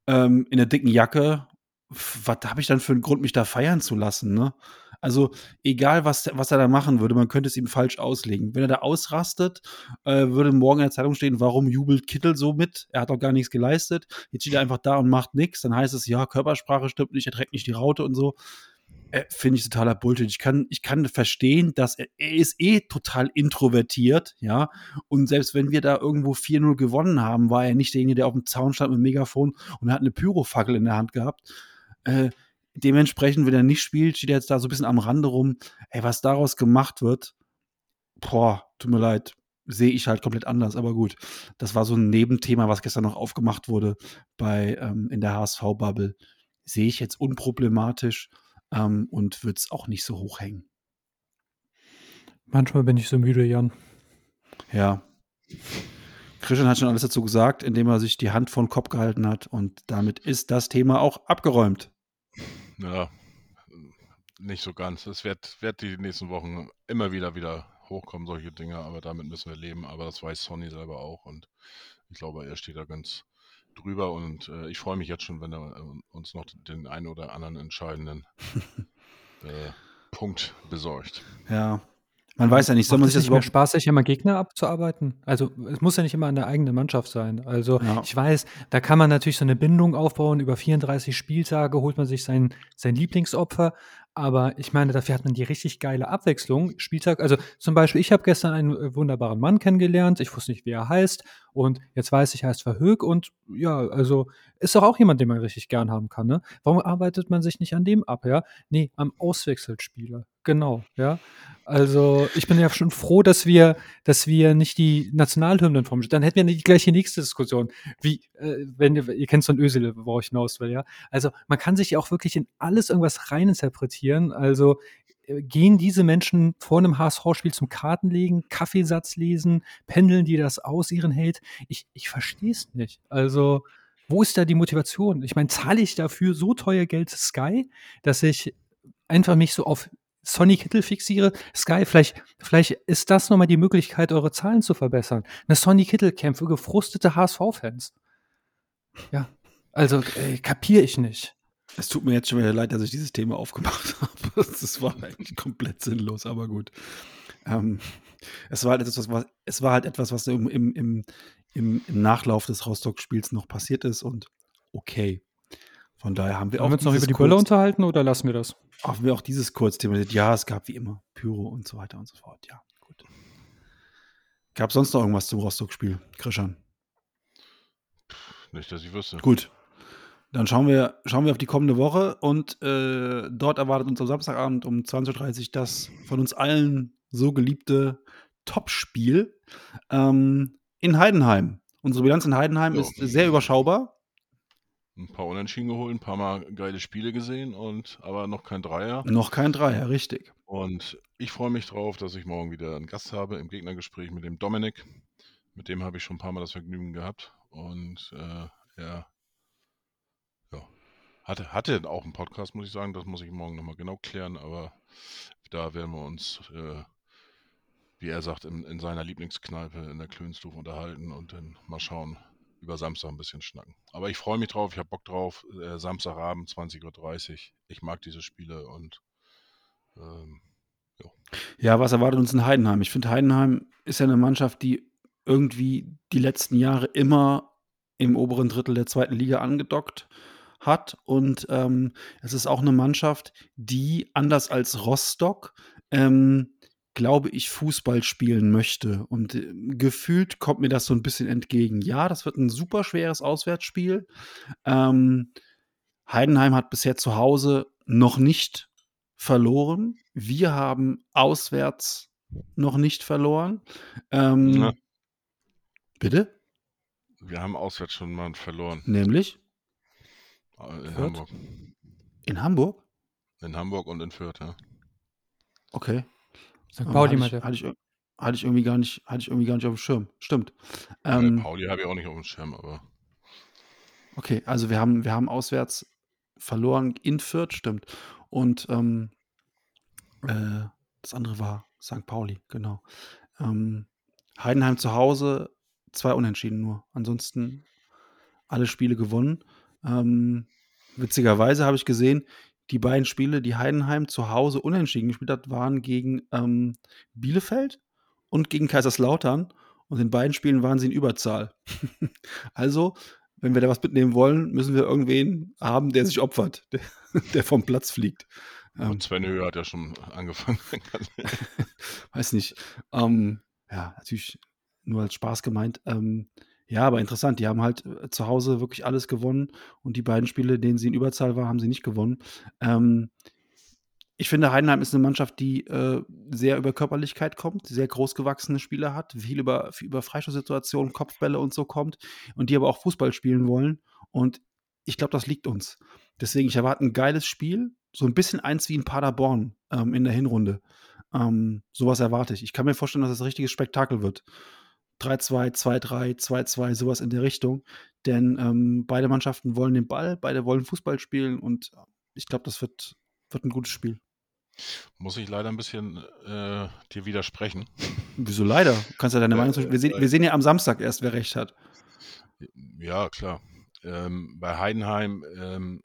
ähm, in der dicken Jacke, was habe ich dann für einen Grund, mich da feiern zu lassen, ne? Also, egal, was, was er da machen würde, man könnte es ihm falsch auslegen. Wenn er da ausrastet, äh, würde morgen in der Zeitung stehen, warum jubelt Kittel so mit? Er hat doch gar nichts geleistet. Jetzt steht er einfach da und macht nichts. Dann heißt es, ja, Körpersprache stimmt nicht, er trägt nicht die Raute und so. Äh, Finde ich totaler Bullshit. Ich kann, ich kann verstehen, dass er, er ist eh total introvertiert, ja. Und selbst wenn wir da irgendwo 4-0 gewonnen haben, war er nicht derjenige, der auf dem Zaun stand mit dem Megafon und hat eine Pyrofackel in der Hand gehabt. Äh, dementsprechend, wenn er nicht spielt, steht er jetzt da so ein bisschen am Rande rum. Ey, was daraus gemacht wird, boah, tut mir leid, sehe ich halt komplett anders. Aber gut, das war so ein Nebenthema, was gestern noch aufgemacht wurde bei ähm, in der HSV-Bubble. Sehe ich jetzt unproblematisch ähm, und würde es auch nicht so hoch hängen. manchmal bin ich so müde, Jan. Ja. Christian hat schon alles dazu gesagt, indem er sich die Hand vor den Kopf gehalten hat. Und damit ist das Thema auch abgeräumt. Ja, nicht so ganz. Es wird, wird die nächsten Wochen immer wieder wieder hochkommen, solche Dinge, aber damit müssen wir leben. Aber das weiß Sonny selber auch und ich glaube, er steht da ganz drüber und äh, ich freue mich jetzt schon, wenn er äh, uns noch den einen oder anderen entscheidenden äh, Punkt besorgt. Ja. Man weiß ja nicht, soll man Macht sich es das überhaupt. Spaß, sich immer Gegner abzuarbeiten? Also es muss ja nicht immer an der eigenen Mannschaft sein. Also Ja. ich weiß, da kann man natürlich so eine Bindung aufbauen. Über 34 Spieltage holt man sich sein, sein Lieblingsopfer. Aber ich meine, dafür hat man die richtig geile Abwechslung. Spieltag, also zum Beispiel, ich habe gestern einen äh, wunderbaren Mann kennengelernt. Ich wusste nicht, wie er heißt. Und jetzt weiß ich, heißt Verhög. Und ja, also ist doch auch jemand, den man richtig gern haben kann. Ne? Warum arbeitet man sich nicht an dem ab? Ja, nee, am Auswechselspieler. Genau, ja. Also ich bin ja schon froh, dass wir, dass wir nicht die Nationalhymnen vom, dann hätten wir nicht gleich die nächste Diskussion. Wie, äh, wenn ihr, ihr kennt so ein Ösele, worauf ich hinaus will, ja. Also man kann sich ja auch wirklich in alles irgendwas reininterpretieren. Also gehen diese Menschen vor einem HSV-Spiel zum Kartenlegen, Kaffeesatz lesen, pendeln die das aus, ihren Hate? Ich, ich verstehe es nicht. Also, wo ist da die Motivation? Ich meine, zahle ich dafür so teuer Geld Sky, dass ich einfach mich so auf Sonny Kittel fixiere, Sky, vielleicht, vielleicht ist das nochmal die Möglichkeit, eure Zahlen zu verbessern. Eine Sonny Kittel Camp für gefrustete HSV-Fans. Ja, also äh, kapiere ich nicht. Es tut mir jetzt schon wieder leid, dass ich dieses Thema aufgemacht habe. Das war eigentlich komplett sinnlos, aber gut. Ähm, es, war halt etwas, was, es war halt etwas, was im, im, im, im Nachlauf des Rostock-Spiels noch passiert ist und okay. Von daher haben wir Wollen auch wir uns noch über die Böller kurz- unterhalten oder lassen wir das? haben wir auch dieses kurz thematisiert. Ja, es gab wie immer Pyro und so weiter und so fort. Ja, gut. Gab sonst noch irgendwas zum Rostock-Spiel, Krishan? Nicht, dass ich wüsste. Gut. Dann schauen wir, schauen wir auf die kommende Woche und äh, dort erwartet uns am Samstagabend um 20.30 Uhr das von uns allen so geliebte Topspiel ähm, in Heidenheim. Unsere Bilanz in Heidenheim Ja. ist sehr überschaubar. Ein paar Unentschieden geholt, ein paar Mal geile Spiele gesehen und aber noch kein Dreier. Noch kein Dreier, richtig. Und ich freue mich drauf, dass ich morgen wieder einen Gast habe im Gegnergespräch mit dem Dominik. Mit dem habe ich schon ein paar Mal das Vergnügen gehabt. Und äh, er ja, hatte, hatte auch einen Podcast, muss ich sagen. Das muss ich morgen nochmal genau klären. Aber da werden wir uns, äh, wie er sagt, in, in seiner Lieblingskneipe in der Klönstuf unterhalten und dann mal schauen, über Samstag ein bisschen schnacken. Aber ich freue mich drauf, ich habe Bock drauf. Äh, Samstagabend, 20.30 Uhr. Ich mag diese Spiele und ähm, Ja, was erwartet uns in Heidenheim? Ich finde, Heidenheim ist ja eine Mannschaft, die irgendwie die letzten Jahre immer im oberen Drittel der zweiten Liga angedockt. Und ähm, es ist auch eine Mannschaft, die anders als Rostock, ähm, glaube ich, Fußball spielen möchte. Und äh, gefühlt kommt mir das so ein bisschen entgegen. Ja, das wird ein super schweres Auswärtsspiel. Ähm, Heidenheim hat bisher zu Hause noch nicht verloren. Wir haben auswärts noch nicht verloren. Ähm. Bitte? wir haben auswärts schon mal verloren. Nämlich In Fürth? Hamburg. in Hamburg? In Hamburg und in Fürth, ja. Okay. St. Ähm, Pauli hatte, meinte ich, hatte, ich, hatte ich irgendwie gar nicht, hatte ich irgendwie gar nicht auf dem Schirm. Stimmt. Äh, Ähm, Pauli habe ich auch nicht auf dem Schirm, aber okay, also wir haben, wir haben auswärts verloren in Fürth, stimmt. Und ähm, äh, das andere war St. Pauli, genau. Ähm, Heidenheim zu Hause, zwei Unentschieden nur. Ansonsten alle Spiele gewonnen. Ähm, witzigerweise habe ich gesehen, die beiden Spiele, die Heidenheim zu Hause unentschieden gespielt hat, waren gegen ähm, Bielefeld und gegen Kaiserslautern. Und in beiden Spielen waren sie in Überzahl. also, wenn wir da was mitnehmen wollen, müssen wir irgendwen haben, der sich opfert, der, der vom Platz fliegt. Ähm, und Sven Höhe hat ja schon angefangen. weiß nicht. Ähm, ja, natürlich nur als Spaß gemeint. Ähm, ja, aber interessant. Die haben halt äh, zu Hause wirklich alles gewonnen und die beiden Spiele, denen sie in Überzahl war, haben sie nicht gewonnen. Ähm, ich finde, Heidenheim ist eine Mannschaft, die äh, sehr über Körperlichkeit kommt, sehr großgewachsene Spieler hat, viel über, viel über Freistoßsituationen, Kopfbälle und so kommt und die aber auch Fußball spielen wollen. Und ich glaube, das liegt uns. Deswegen, ich erwarte ein geiles Spiel, so ein bisschen eins wie in Paderborn ähm, in der Hinrunde. Ähm, sowas erwarte ich. Ich kann mir vorstellen, dass es ein richtiges Spektakel wird. 3-2, 2-3, 2-2, sowas in der Richtung. Denn ähm, beide Mannschaften wollen den Ball, beide wollen Fußball spielen und ich glaube, das wird, wird ein gutes Spiel. Muss ich leider ein bisschen äh, dir widersprechen. Wieso leider? Du kannst ja deine Äh, Meinung zu. Wir sehen, äh, wir sehen ja am Samstag erst, wer recht hat. Ja, klar. Ähm, bei Heidenheim, ähm,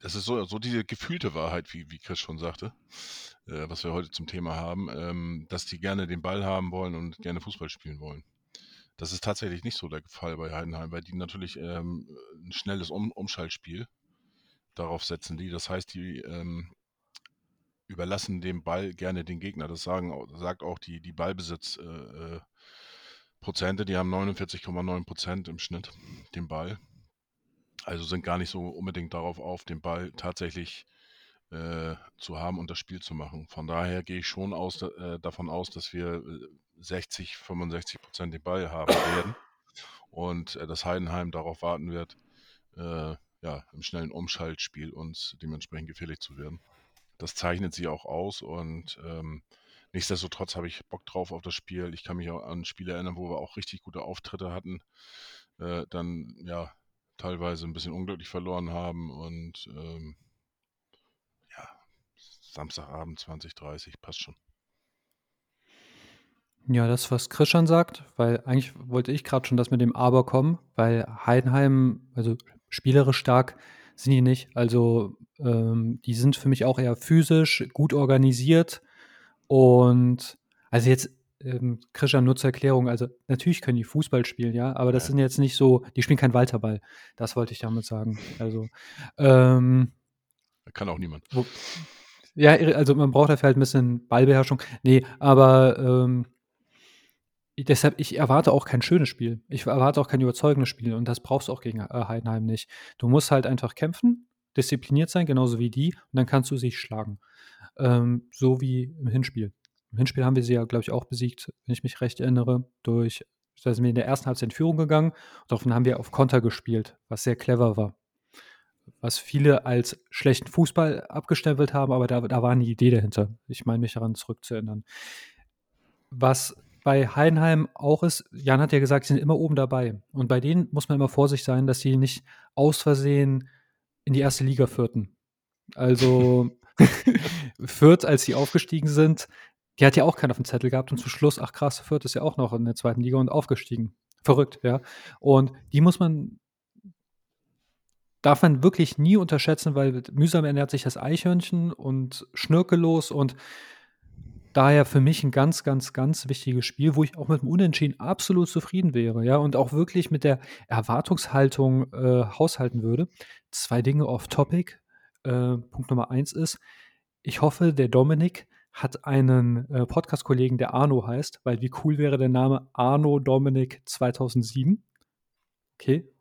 das ist so, so diese gefühlte Wahrheit, wie, wie Chris schon sagte, äh, was wir heute zum Thema haben, ähm, dass die gerne den Ball haben wollen und gerne Fußball spielen wollen. Das ist tatsächlich nicht so der Fall bei Heidenheim, weil die natürlich ähm, ein schnelles um Umschaltspiel darauf setzen die. Das heißt, die ähm, überlassen den Ball gerne den Gegner. Das sagen, sagt auch die, die Ballbesitz. Äh, äh die haben 49,9 Prozent im Schnitt, den Ball. Also sind gar nicht so unbedingt darauf auf, den Ball tatsächlich äh, zu haben und das Spiel zu machen. Von daher gehe ich schon aus, äh, davon aus, dass wir 60, 65 Prozent den Ball haben werden und äh, dass Heidenheim darauf warten wird, äh, ja, im schnellen Umschaltspiel uns dementsprechend gefährlich zu werden. Das zeichnet sie auch aus und ähm, nichtsdestotrotz habe ich Bock drauf auf das Spiel. Ich kann mich auch an Spiele erinnern, wo wir auch richtig gute Auftritte hatten, äh, dann ja teilweise ein bisschen unglücklich verloren haben und ähm, Samstagabend 2030 passt schon. Ja, das, was Christian sagt, weil eigentlich wollte ich gerade schon das mit dem Aber kommen, weil Heidenheim, also spielerisch stark sind die nicht. Also ähm, die sind für mich auch eher physisch, gut organisiert und also jetzt ähm, Christian, nur zur Erklärung, also natürlich können die Fußball spielen, ja, aber das Ja. sind jetzt nicht so, die spielen keinen Walterball. Das wollte ich damit sagen. Also, ähm, Kann auch niemand. wo, ja, also man braucht dafür halt ein bisschen Ballbeherrschung. Nee, aber ähm, deshalb, ich erwarte auch kein schönes Spiel. Ich erwarte auch kein überzeugendes Spiel und das brauchst du auch gegen äh, Heidenheim nicht. Du musst halt einfach kämpfen, diszipliniert sein, genauso wie die, und dann kannst du sie schlagen. Ähm, so wie im Hinspiel. Im Hinspiel haben wir sie ja, glaube ich, auch besiegt, wenn ich mich recht erinnere, durch, da sind wir in der ersten Halbzeit in Führung gegangen und daraufhin haben wir auf Konter gespielt, was sehr clever war. Was viele als schlechten Fußball abgestempelt haben, aber da, da war eine Idee dahinter. Ich meine, mich daran zurückzuerinnern. Was bei Heidenheim auch ist, Jan hat ja gesagt, sie sind immer oben dabei. Und bei denen muss man immer vorsichtig sein, dass sie nicht aus Versehen in die erste Liga führten. Also Fürth, als sie aufgestiegen sind, die hat ja auch keinen auf dem Zettel gehabt und zum Schluss, ach krass, Fürth ist ja auch noch in der zweiten Liga und aufgestiegen. Verrückt, ja. Und die muss man, darf man wirklich nie unterschätzen, weil mühsam ernährt sich das Eichhörnchen und schnörkellos und daher für mich ein ganz, ganz, ganz wichtiges Spiel, wo ich auch mit dem Unentschieden absolut zufrieden wäre, ja, und auch wirklich mit der Erwartungshaltung äh, haushalten würde. Zwei Dinge off-topic. Äh, Punkt Nummer eins ist, ich hoffe, der Dominik hat einen äh, Podcast-Kollegen, der Arno heißt, weil wie cool wäre der Name Arno Dominik 2007? Okay,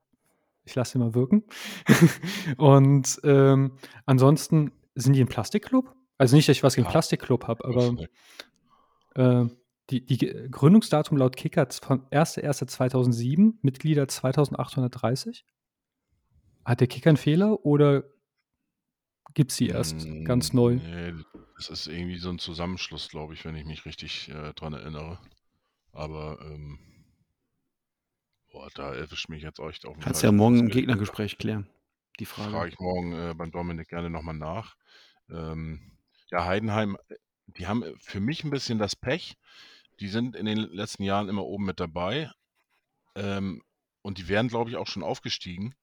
ich lasse ihn mal wirken. Und ähm, ansonsten sind die ein Plastikclub? Also nicht, dass ich was gegen Ja. Plastikclub habe, aber äh, die, die Gründungsdatum laut Kicker von 1.1.2007, Mitglieder 2830. Hat der Kicker einen Fehler oder gibt es die erst Mm, ganz neu? Nee, das ist irgendwie so ein Zusammenschluss, glaube ich, wenn ich mich richtig äh, dran erinnere. Aber ähm, boah, da erwischt mich jetzt euch auf dem Kannst ja falschen morgen im Fuß. Gegnergespräch klären. Die Frage Frage. ich morgen äh, beim Dominik gerne nochmal nach. Ähm, ja, Heidenheim, die haben äh, für mich ein bisschen das Pech. Die sind in den letzten Jahren immer oben mit dabei. Ähm, und die wären, glaube ich, auch schon aufgestiegen,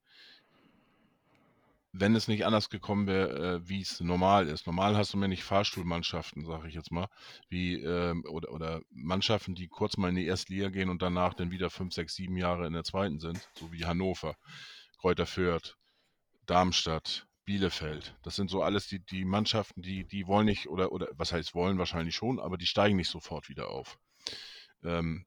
wenn es nicht anders gekommen wäre, äh, wie es normal ist. Normal hast du mir nicht Fahrstuhlmannschaften, sage ich jetzt mal, wie ähm, oder, oder Mannschaften, die kurz mal in die erste Liga gehen und danach dann wieder fünf, sechs, sieben Jahre in der zweiten sind, so wie Hannover, Kräuter Fürth, Darmstadt, Bielefeld. Das sind so alles die, die Mannschaften, die, die wollen nicht, oder, oder was heißt wollen, wahrscheinlich schon, aber die steigen nicht sofort wieder auf. Ähm,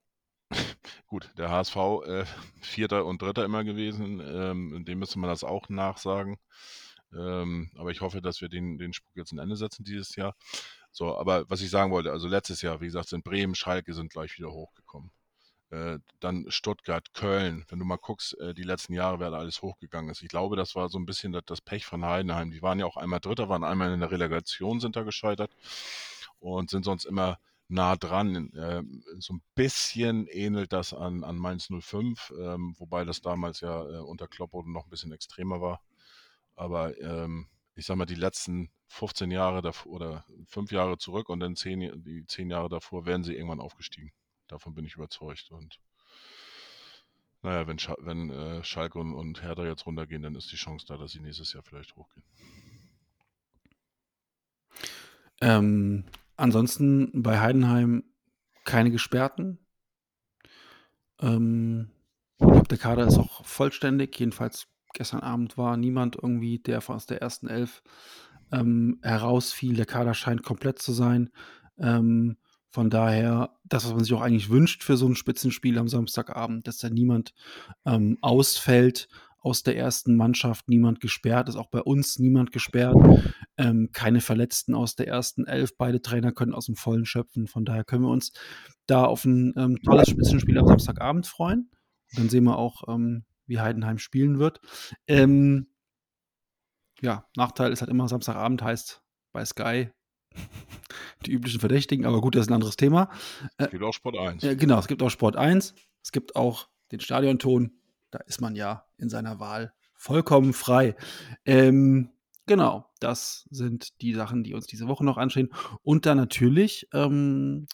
gut, der HSV äh, Vierter und Dritter immer gewesen, ähm, dem müsste man das auch nachsagen. Ähm, aber ich hoffe, dass wir den, den Spuk jetzt ein Ende setzen dieses Jahr. So, aber was ich sagen wollte, also letztes Jahr, wie gesagt, sind Bremen, Schalke sind gleich wieder hochgekommen. Äh, dann Stuttgart, Köln, wenn du mal guckst, äh, die letzten Jahre, wer da alles hochgegangen ist. Ich glaube, das war so ein bisschen das, das Pech von Heidenheim. Die waren ja auch einmal Dritter, waren einmal in der Relegation, sind da gescheitert und sind sonst immer nah dran. Ähm, so ein bisschen ähnelt das an, an Mainz 05, ähm, wobei das damals ja äh, unter Kloppo noch ein bisschen extremer war. Aber ähm, ich sag mal, die letzten 15 Jahre davor oder fünf Jahre zurück und dann zehn, die zehn Jahre davor werden sie irgendwann aufgestiegen. Davon bin ich überzeugt. Und naja, wenn, Scha wenn äh, Schalke und, und Hertha jetzt runtergehen, dann ist die Chance da, dass sie nächstes Jahr vielleicht hochgehen. Ähm, ansonsten bei Heidenheim keine Gesperrten. Ähm, ich glaube, der Kader ist auch vollständig, jedenfalls gestern Abend war niemand irgendwie, der aus der ersten Elf ähm, herausfiel. Der Kader scheint komplett zu sein. Ähm, von daher, das, was man sich auch eigentlich wünscht für so ein Spitzenspiel am Samstagabend, dass da niemand ähm, ausfällt aus der ersten Mannschaft, niemand gesperrt ist, auch bei uns niemand gesperrt, ähm, keine Verletzten aus der ersten Elf. Beide Trainer können aus dem Vollen schöpfen. Von daher können wir uns da auf ein ähm, tolles Spitzenspiel am Samstagabend freuen. dann sehen wir auch, ähm, wie Heidenheim spielen wird. Ähm, ja, Nachteil ist halt immer, Samstagabend heißt bei Sky die üblichen Verdächtigen, aber gut, das ist ein anderes Thema. Es äh, gibt auch Sport 1. Äh, genau, es gibt auch Sport 1. Es gibt auch den Stadionton. Da ist man ja in seiner Wahl vollkommen frei. Ähm, genau, das sind die Sachen, die uns diese Woche noch anstehen. Und dann natürlich ähm,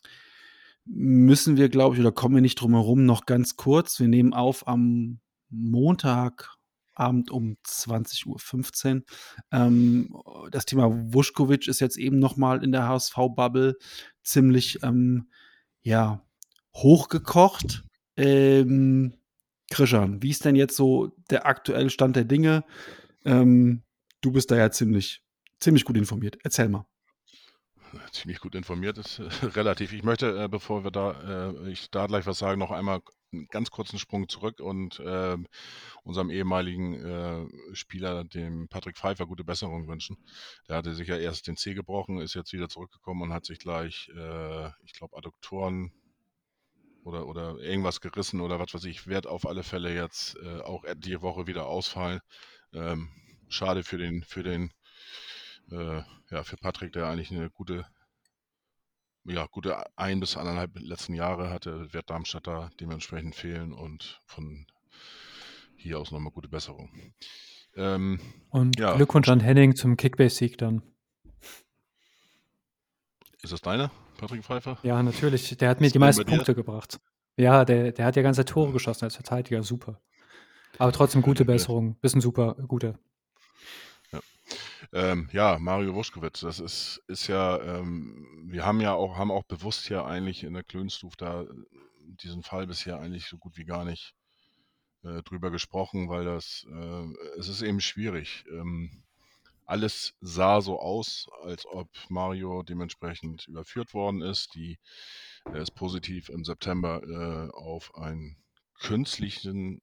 müssen wir, glaube ich, oder kommen wir nicht drum herum, noch ganz kurz. Wir nehmen auf am Montag, Abend um 20.15 Uhr. Ähm, das Thema Vuskovic ist jetzt eben nochmal in der HSV-Bubble ziemlich ähm, ja, hochgekocht. Ähm, Krishan, wie ist denn jetzt so der aktuelle Stand der Dinge? Ähm, du bist da ja ziemlich, ziemlich gut informiert. Erzähl mal ziemlich gut informiert ist, äh, relativ. Ich möchte, äh, bevor wir da, äh, ich da gleich was sagen, noch einmal einen ganz kurzen Sprung zurück und äh, unserem ehemaligen äh, Spieler, dem Patrick Pfeiffer, gute Besserung wünschen. Der hatte sich ja erst den C gebrochen, ist jetzt wieder zurückgekommen und hat sich gleich, äh, ich glaube, Adduktoren oder, oder irgendwas gerissen oder was weiß ich, wird auf alle Fälle jetzt äh, auch die Woche wieder ausfallen. Ähm, schade für den, für den äh, ja, für Patrick, der eigentlich eine gute, ja, gute ein bis anderthalb letzten Jahre hatte, wird Darmstadt da dementsprechend fehlen und von hier aus nochmal gute Besserung. Ähm, und ja, Glückwunsch an Henning zum Kickbase-Sieg dann. Ist das deine, Patrick Pfeiffer? Ja, natürlich. Der hat mir die meisten Punkte gebracht. Ja, der, der hat ja ganze Tore geschossen als Verteidiger, super. Aber trotzdem gute Besserung. Bisschen super, gute. Ähm, ja, Mario Wuschkowitz, das ist, ist ja, ähm, wir haben ja auch, haben auch bewusst ja eigentlich in der Klönstuf da äh, diesen Fall bisher eigentlich so gut wie gar nicht äh, drüber gesprochen, weil das, äh, es ist eben schwierig. Ähm, alles sah so aus, als ob Mario dementsprechend überführt worden ist. Die, er ist positiv im September äh, auf einen künstlichen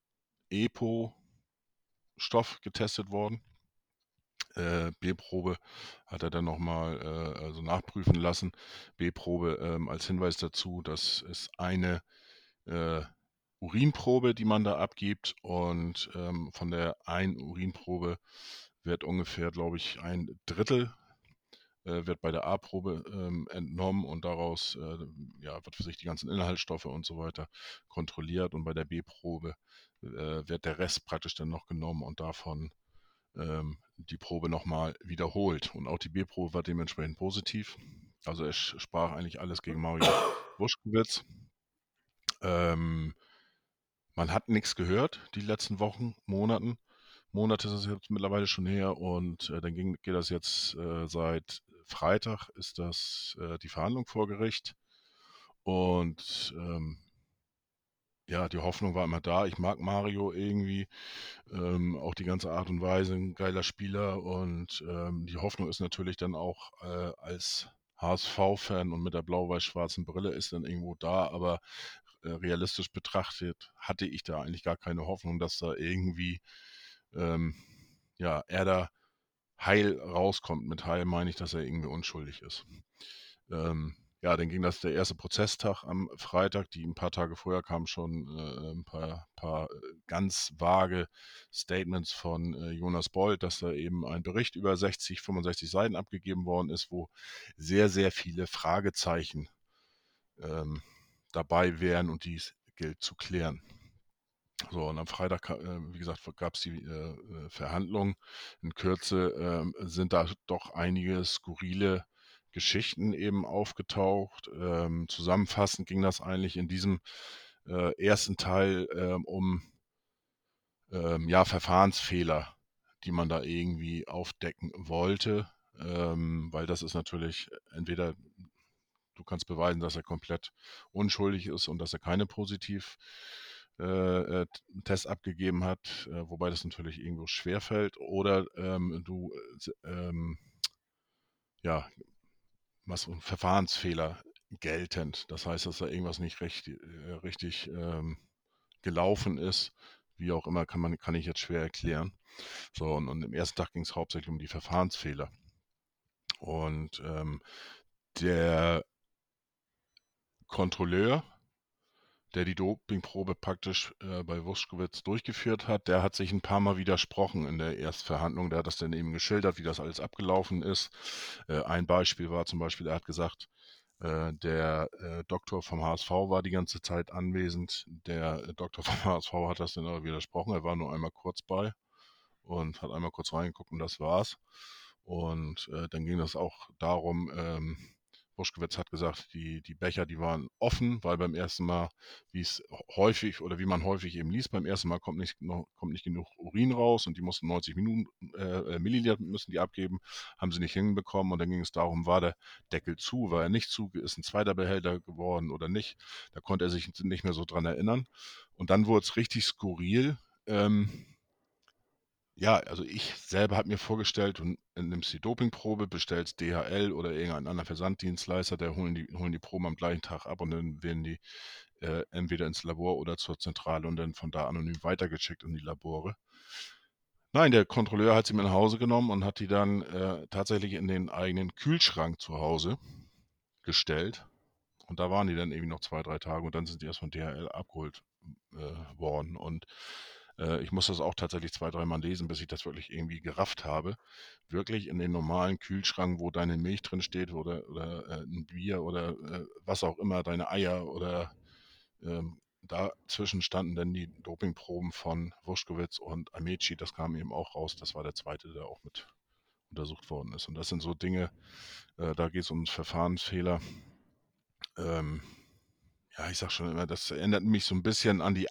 EPO-Stoff getestet worden äh, B-Probe hat er dann nochmal äh, also nachprüfen lassen. B-Probe ähm, als Hinweis dazu, das ist eine äh, Urinprobe, die man da abgibt und ähm, von der einen Urinprobe wird ungefähr, glaube ich, ein Drittel äh, wird bei der A-Probe ähm, entnommen und daraus, äh, ja, was weiß ich, die ganzen Inhaltsstoffe und so weiter kontrolliert und bei der B-Probe äh, wird der Rest praktisch dann noch genommen und davon ähm, die Probe nochmal wiederholt. Und auch die B-Probe war dementsprechend positiv. Also es sprach eigentlich alles gegen Mario Wuschkowitz. Ähm, man hat nichts gehört die letzten Wochen, Monaten. Monate ist es jetzt mittlerweile schon her und äh, dann ging, geht das jetzt äh, seit Freitag ist das äh, die Verhandlung vor Gericht und ähm, ja, die Hoffnung war immer da. Ich mag Mario irgendwie, ähm, auch die ganze Art und Weise, ein geiler Spieler. Und ähm, die Hoffnung ist natürlich dann auch äh, als HSV-Fan und mit der blau-weiß-schwarzen Brille ist dann irgendwo da. Aber äh, realistisch betrachtet hatte ich da eigentlich gar keine Hoffnung, dass da irgendwie, ähm, ja, er da heil rauskommt. Mit heil meine ich, dass er irgendwie unschuldig ist. Ähm, ja, dann ging das der erste Prozesstag am Freitag. Die ein paar Tage vorher kamen schon äh, ein paar, paar, äh, ganz vage Statements von äh, Jonas Bold, dass da eben ein Bericht über 60, 65 Seiten abgegeben worden ist, wo sehr, sehr viele Fragezeichen ähm, dabei wären und dies gilt zu klären. So, und am Freitag, äh, wie gesagt, gab es die äh, äh, Verhandlungen. In Kürze ähm, sind da doch einige skurrile Geschichten eben aufgetaucht. Ähm, zusammenfassend ging das eigentlich in diesem äh, ersten Teil ähm, um ja, Verfahrensfehler, die man da irgendwie aufdecken wollte, weil das ist natürlich entweder du kannst beweisen, dass er komplett unschuldig ist und dass er keine positiv äh, äh, Test abgegeben hat, äh, wobei das natürlich irgendwo schwerfällt, oder ähm, du äh, ähm, ja, was ein Verfahrensfehler geltend. Das heißt, dass da irgendwas nicht recht, äh, richtig ähm, gelaufen ist. Wie auch immer, kann, man, kann ich jetzt schwer erklären. So, und, und im ersten Tag ging es hauptsächlich um die Verfahrensfehler. Und ähm, der Kontrolleur, der die Dopingprobe praktisch äh, bei Wuschkowitz durchgeführt hat, der hat sich ein paar Mal widersprochen in der Erstverhandlung. Der hat das dann eben geschildert, wie das alles abgelaufen ist. Äh, ein Beispiel war zum Beispiel, er hat gesagt, äh, der äh, Doktor vom HSV war die ganze Zeit anwesend. Der äh, Doktor vom HSV hat das dann aber widersprochen. Er war nur einmal kurz bei und hat einmal kurz reingeguckt und das war's. Und äh, dann ging das auch darum, ähm, Buschkewitz hat gesagt, die, die Becher, die waren offen, weil beim ersten Mal, wie es häufig oder wie man häufig eben liest, beim ersten Mal kommt nicht, noch, kommt nicht genug Urin raus und die mussten 90 Minuten, äh, Milliliter müssen die abgeben, haben sie nicht hinbekommen und dann ging es darum, war der Deckel zu, war er nicht zu, ist ein zweiter Behälter geworden oder nicht. Da konnte er sich nicht mehr so dran erinnern. Und dann wurde es richtig skurril. Ähm, ja, also ich selber habe mir vorgestellt, du nimmst die Dopingprobe, bestellst DHL oder irgendeinen anderen Versanddienstleister, der holen die, holen die Proben am gleichen Tag ab und dann werden die äh, entweder ins Labor oder zur Zentrale und dann von da anonym weitergeschickt in die Labore. Nein, der Kontrolleur hat sie mit nach Hause genommen und hat die dann äh, tatsächlich in den eigenen Kühlschrank zu Hause gestellt. Und da waren die dann irgendwie noch zwei, drei Tage und dann sind die erst von DHL abgeholt äh, worden. Und äh, ich muss das auch tatsächlich zwei, dreimal lesen, bis ich das wirklich irgendwie gerafft habe. Wirklich in den normalen Kühlschrank, wo deine Milch drin steht oder, oder äh, ein Bier oder äh, was auch immer, deine Eier oder ähm, dazwischen standen dann die Dopingproben von Wuschkowitz und Amici. Das kam eben auch raus. Das war der zweite, der auch mit untersucht worden ist. Und das sind so Dinge, äh, da geht es um Verfahrensfehler. Ähm, ja, ich sag schon immer, das erinnert mich so ein bisschen an die,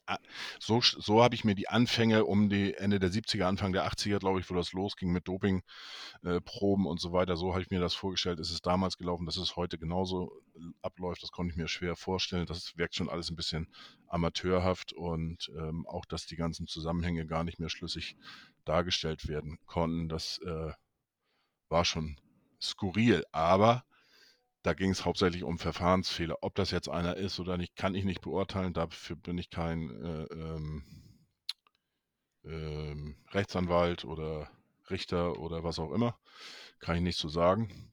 so, so habe ich mir die Anfänge um die Ende der 70er, Anfang der 80er, glaube ich, wo das losging mit Dopingproben äh, und so weiter. So habe ich mir das vorgestellt. Es ist damals gelaufen, dass es heute genauso äh, abläuft. Das konnte ich mir schwer vorstellen. Das wirkt schon alles ein bisschen amateurhaft und ähm, auch, dass die ganzen Zusammenhänge gar nicht mehr schlüssig dargestellt werden konnten. Das äh, war schon skurril. Aber da ging es hauptsächlich um Verfahrensfehler. Ob das jetzt einer ist oder nicht, kann ich nicht beurteilen. Dafür bin ich kein äh, ähm, ähm, Rechtsanwalt oder Richter oder was auch immer. Kann ich nicht so sagen.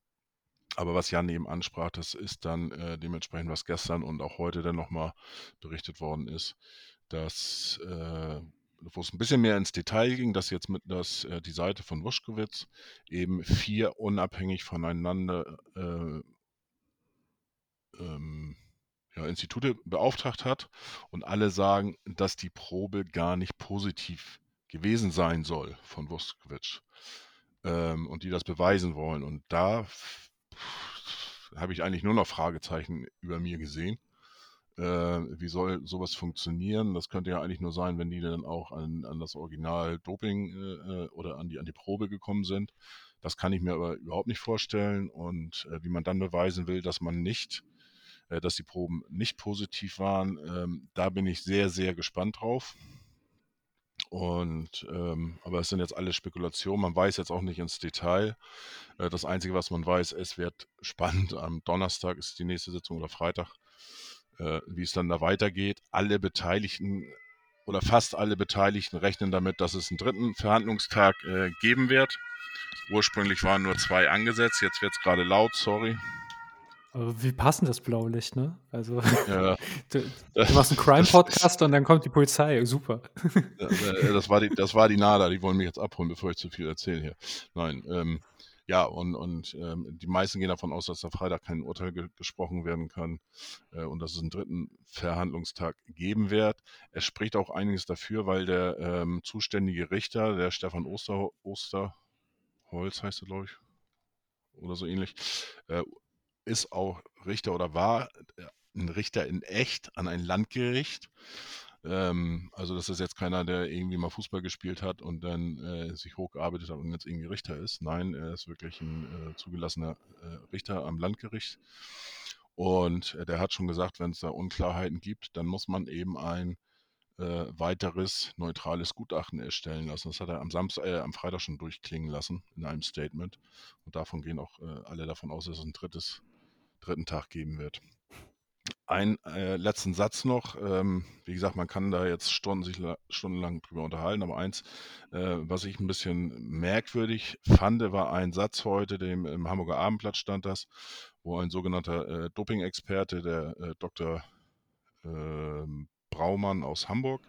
Aber was Jan eben ansprach, das ist dann äh, dementsprechend, was gestern und auch heute dann nochmal berichtet worden ist, dass äh, wo es ein bisschen mehr ins Detail ging, dass jetzt mit dass äh, die Seite von Wuschkowitz eben vier unabhängig voneinander äh, ähm, ja, Institute beauftragt hat und alle sagen, dass die Probe gar nicht positiv gewesen sein soll von Vuskovic ähm, und die das beweisen wollen. Und da habe ich eigentlich nur noch Fragezeichen über mir gesehen. Äh, wie soll sowas funktionieren? Das könnte ja eigentlich nur sein, wenn die dann auch an, an das Original Doping äh, äh oder an die, an die Probe gekommen sind. Das kann ich mir aber überhaupt nicht vorstellen. Und äh, wie man dann beweisen will, dass man nicht dass die Proben nicht positiv waren. Ähm, da bin ich sehr, sehr gespannt drauf. Und ähm, aber es sind jetzt alle Spekulationen. Man weiß jetzt auch nicht ins Detail. Äh, das Einzige, was man weiß, es wird spannend. Am Donnerstag ist die nächste Sitzung oder Freitag, äh, wie es dann da weitergeht. Alle Beteiligten oder fast alle Beteiligten rechnen damit, dass es einen dritten Verhandlungstag äh, geben wird. Ursprünglich waren nur zwei angesetzt. Jetzt wird es gerade laut. Sorry. Aber wie passend das Blaulicht, ne? Also, ja. du, du, machst einen Crime-Podcast und dann kommt die Polizei. Super. das, war die, das war die Nada, die wollen mich jetzt abholen, bevor ich zu viel erzähle hier. Nein, ähm, ja, und, und ähm, die meisten gehen davon aus, dass am Freitag kein Urteil ge gesprochen werden kann äh, und dass es einen dritten Verhandlungstag geben wird. Es spricht auch einiges dafür, weil der ähm, zuständige Richter, der Stefan Oster, Osterholz heißt er, glaube ich, oder so ähnlich, äh, ist auch Richter oder war äh, ein Richter in echt an ein Landgericht. Ähm, also das ist jetzt keiner, der irgendwie mal Fußball gespielt hat und dann äh, sich hochgearbeitet hat und jetzt irgendwie Richter ist. Nein, er ist wirklich ein äh, zugelassener äh, Richter am Landgericht. Und äh, der hat schon gesagt, wenn es da Unklarheiten gibt, dann muss man eben ein äh, weiteres neutrales Gutachten erstellen lassen. Das hat er am, Samstag, am Freitag schon durchklingen lassen in einem Statement. Und davon gehen auch alle davon aus, dass es ein drittes, dritten Tag geben wird. Ein äh, letzten Satz noch. Ähm, wie gesagt, man kann da jetzt Stunden, sich stundenlang drüber unterhalten, aber eins, äh, was ich ein bisschen merkwürdig fand, war ein Satz heute, dem im Hamburger Abendblatt stand das, wo ein sogenannter äh, Doping-Experte, der äh, Dr. Ähm, Braumann aus Hamburg,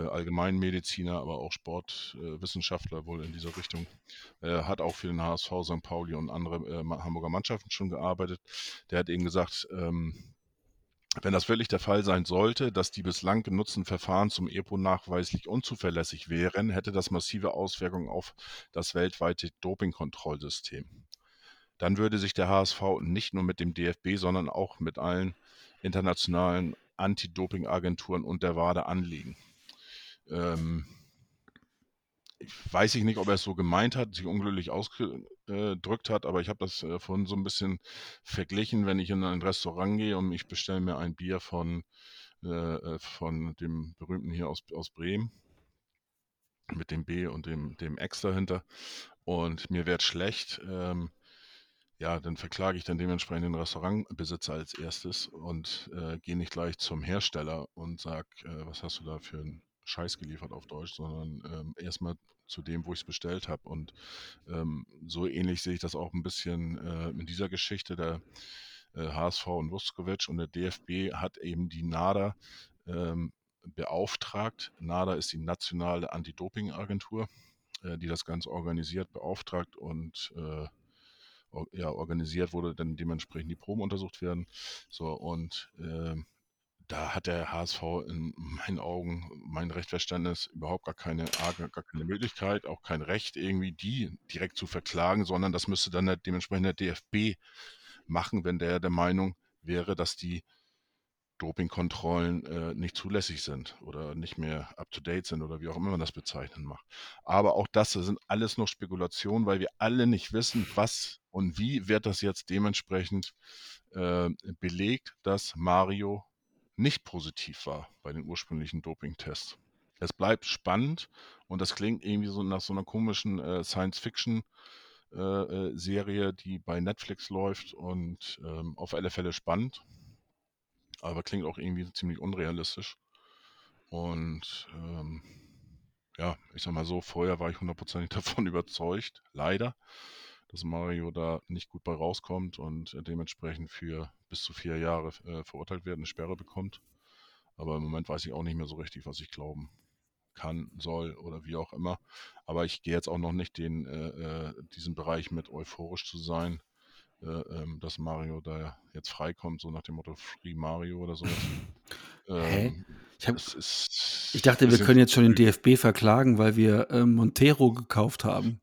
Allgemeinmediziner, aber auch Sportwissenschaftler äh, wohl in dieser Richtung. Äh, hat auch für den HSV, St. Pauli und andere äh, Hamburger Mannschaften schon gearbeitet. Der hat eben gesagt, ähm, wenn das wirklich der Fall sein sollte, dass die bislang genutzten Verfahren zum EPO nachweislich unzuverlässig wären, hätte das massive Auswirkungen auf das weltweite Dopingkontrollsystem. Dann würde sich der HSV nicht nur mit dem DFB, sondern auch mit allen internationalen Anti-Doping-Agenturen und der WADA anliegen. Ähm, ich weiß ich nicht, ob er es so gemeint hat, sich unglücklich ausgedrückt hat, aber ich habe das äh, vorhin so ein bisschen verglichen, wenn ich in ein Restaurant gehe und ich bestelle mir ein Bier von, äh, äh, von dem berühmten hier aus, aus Bremen mit dem B und dem, dem X dahinter und mir wird schlecht. Ähm, ja, dann verklage ich dann dementsprechend den Restaurantbesitzer als erstes und äh, gehe nicht gleich zum Hersteller und sage, äh, was hast du da für einen Scheiß geliefert auf Deutsch, sondern ähm, erstmal zu dem, wo ich es bestellt habe. Und ähm, so ähnlich sehe ich das auch ein bisschen äh, in dieser Geschichte. Der äh, HSV und Vuskovic und der DFB hat eben die NADA ähm, beauftragt. NADA ist die nationale Anti-Doping-Agentur, äh, die das Ganze organisiert, beauftragt und äh, ja, organisiert wurde, dann dementsprechend die Proben untersucht werden. So, und äh, da hat der HSV in meinen Augen, mein Rechtverständnis, überhaupt gar keine, gar keine Möglichkeit, auch kein Recht, irgendwie die direkt zu verklagen, sondern das müsste dann der, dementsprechend der DFB machen, wenn der der Meinung wäre, dass die Dopingkontrollen äh, nicht zulässig sind oder nicht mehr up-to-date sind oder wie auch immer man das bezeichnen macht. Aber auch das sind alles noch Spekulationen, weil wir alle nicht wissen, was und wie wird das jetzt dementsprechend äh, belegt, dass Mario nicht positiv war bei den ursprünglichen Dopingtests. Es bleibt spannend und das klingt irgendwie so nach so einer komischen äh, Science-Fiction- äh, äh, Serie, die bei Netflix läuft und ähm, auf alle Fälle spannend aber klingt auch irgendwie ziemlich unrealistisch. Und ähm, ja, ich sag mal so, vorher war ich hundertprozentig davon überzeugt, leider, dass Mario da nicht gut bei rauskommt und dementsprechend für bis zu vier Jahre äh, verurteilt wird, eine Sperre bekommt. Aber im Moment weiß ich auch nicht mehr so richtig, was ich glauben kann, soll oder wie auch immer. Aber ich gehe jetzt auch noch nicht den, äh, äh diesen Bereich mit euphorisch zu sein äh, ähm, dass Mario da jetzt freikommt, so nach dem Motto Free Mario oder. Hä? Ähm, ich, hab, ich dachte, wir können jetzt schon den DFB verklagen, weil wir äh, Montero gekauft haben.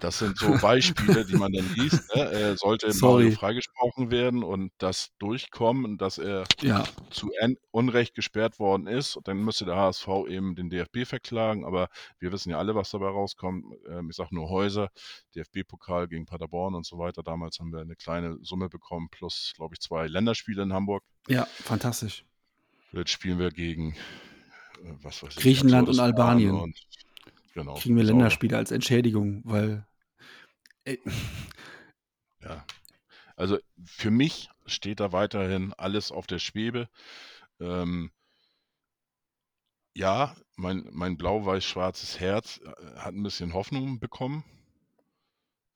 Das sind so Beispiele, die man dann liest. Ne? Äh, sollte Sorry. Mario freigesprochen werden und das durchkommen, dass er ja. zu Unrecht gesperrt worden ist, dann müsste der HSV eben den DFB verklagen. Aber wir wissen ja alle, was dabei rauskommt. Ähm, ich sage nur Häuser, DFB-Pokal gegen Paderborn und so weiter. Damals haben wir eine kleine Summe bekommen, plus, glaube ich, zwei Länderspiele in Hamburg. Ja, fantastisch. Jetzt spielen wir gegen äh, was weiß ich, Griechenland und Albanien. Und Genau. Kriegen wir Länderspiele als Entschädigung, weil. Äh, ja. Also für mich steht da weiterhin alles auf der Schwebe. Ähm, ja, mein, mein blau-weiß-schwarzes Herz äh, hat ein bisschen Hoffnung bekommen,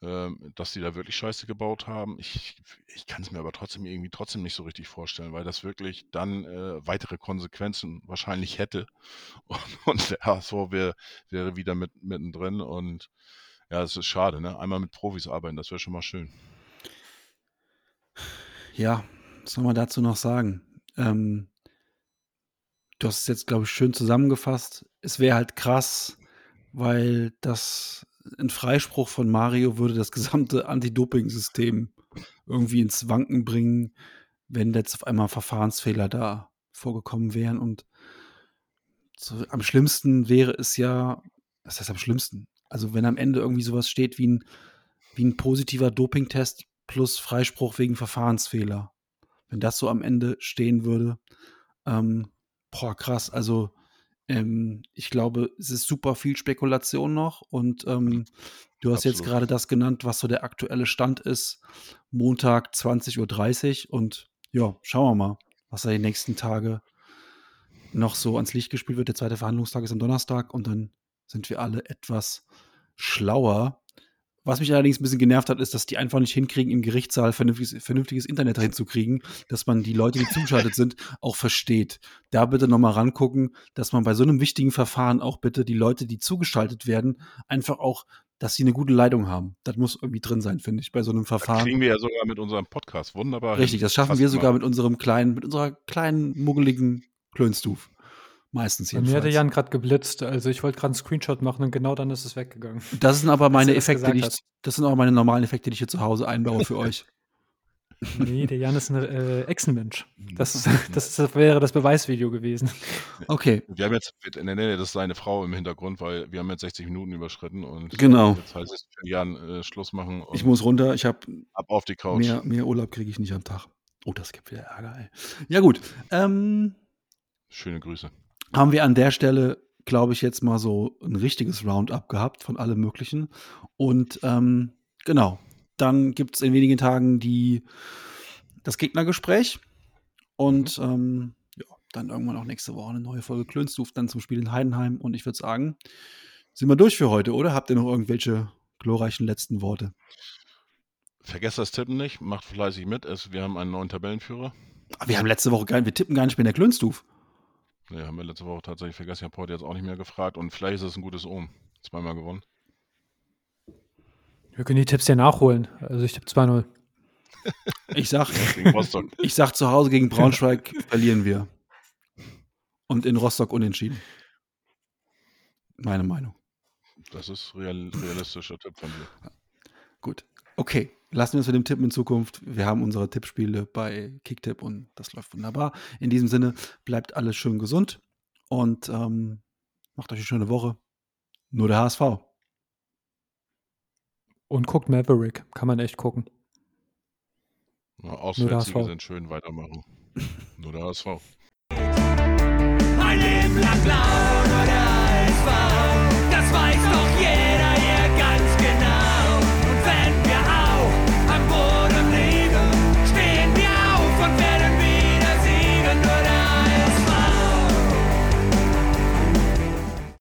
dass die da wirklich Scheiße gebaut haben. Ich, ich kann es mir aber trotzdem irgendwie trotzdem nicht so richtig vorstellen, weil das wirklich dann äh, weitere Konsequenzen wahrscheinlich hätte. Und, und der HSV wäre wär wieder mit, mittendrin. Und ja, es ist schade, ne? Einmal mit Profis arbeiten, das wäre schon mal schön. Ja, was soll man dazu noch sagen? Ähm, du hast es jetzt, glaube ich, schön zusammengefasst. Es wäre halt krass, weil das ein Freispruch von Mario würde das gesamte Anti-Doping-System irgendwie ins Wanken bringen, wenn jetzt auf einmal Verfahrensfehler da vorgekommen wären. Und so, am schlimmsten wäre es ja, was heißt am schlimmsten? Also wenn am Ende irgendwie sowas steht wie ein, wie ein positiver Dopingtest plus Freispruch wegen Verfahrensfehler. Wenn das so am Ende stehen würde, ähm, Boah, krass. Also, ähm, ich glaube, es ist super viel Spekulation noch und ähm, du hast jetzt Absolut. gerade das genannt, was so der aktuelle Stand ist. Montag 20.30 Uhr und ja, schauen wir mal, was da die nächsten Tage noch so ans Licht gespielt wird. Der zweite Verhandlungstag ist am Donnerstag und dann sind wir alle etwas schlauer. Was mich allerdings ein bisschen genervt hat, ist, dass die einfach nicht hinkriegen, im Gerichtssaal vernünftiges, vernünftiges Internet hinzukriegen, dass man die Leute, die zugeschaltet sind, auch versteht. Da bitte nochmal rangucken, dass man bei so einem wichtigen Verfahren auch bitte die Leute, die zugeschaltet werden, einfach auch, dass sie eine gute Leitung haben. Das muss irgendwie drin sein, finde ich, bei so einem Das Verfahren. kriegen wir ja sogar mit unserem Podcast wunderbar Richtig, das schaffen wir sogar immer. mit unserem kleinen, mit unserer kleinen, muggeligen Klönstuf. Meistens Bei mir hatte jedenfalls. Jan gerade geblitzt. Also ich wollte gerade einen Screenshot machen und genau dann ist es weggegangen. Das sind aber meine das Effekte, die ich, das sind auch meine normalen Effekte, die ich hier zu Hause einbaue für euch. Nee, der Jan ist ein äh, Echsenmensch. Das, ist, das ist, wäre das Beweisvideo gewesen. Okay, Wir haben jetzt, nee, nee, das ist seine Frau im Hintergrund, weil wir haben jetzt 60 Minuten überschritten und Genau. jetzt heißt es für Jan äh, Schluss machen und ich muss runter. Ich habe ab auf die Couch. mehr, mehr Urlaub kriege ich nicht am Tag. Oh, das gibt wieder Ärger. Ey. Ja gut, ähm, Schöne Grüße. Haben wir an der Stelle, glaube ich, jetzt mal so ein richtiges Roundup gehabt von allem Möglichen. Und ähm, genau, dann gibt es in wenigen Tagen die, das Gegnergespräch. Und ähm, ja, dann irgendwann auch nächste Woche eine neue Folge Klönstuf, dann zum Spiel in Heidenheim. Und ich würde sagen, sind wir durch für heute, oder? Habt ihr noch irgendwelche glorreichen letzten Worte? Vergesst das Tippen nicht, macht fleißig mit. Es, wir haben einen neuen Tabellenführer. Ah, Wir haben letzte Woche gar wir tippen gar nicht mehr in der Klönstuf. Ne, haben wir letzte Woche tatsächlich vergessen. Ich habe heute jetzt auch nicht mehr gefragt und vielleicht ist es ein gutes Ohm. Zweimal gewonnen. Wir können die Tipps ja nachholen. Also ich tippe 2-0. Ich sag, ich sag zu Hause gegen Braunschweig verlieren wir. Und in Rostock unentschieden. Meine Meinung. Das ist real, realistischer Tipp von dir. Gut. Okay. Lassen wir uns mit dem Tippen in Zukunft. Wir haben unsere Tippspiele bei Kicktipp und das läuft wunderbar. In diesem Sinne, bleibt alles schön gesund und ähm, macht euch eine schöne Woche. Nur der HSV. Und guckt Maverick. Kann man echt gucken. Na, der Auswärtssiege sind schön, weitermachen. Nur der HSV. Ein Leben lang blau, nur der HSV. Das weiß.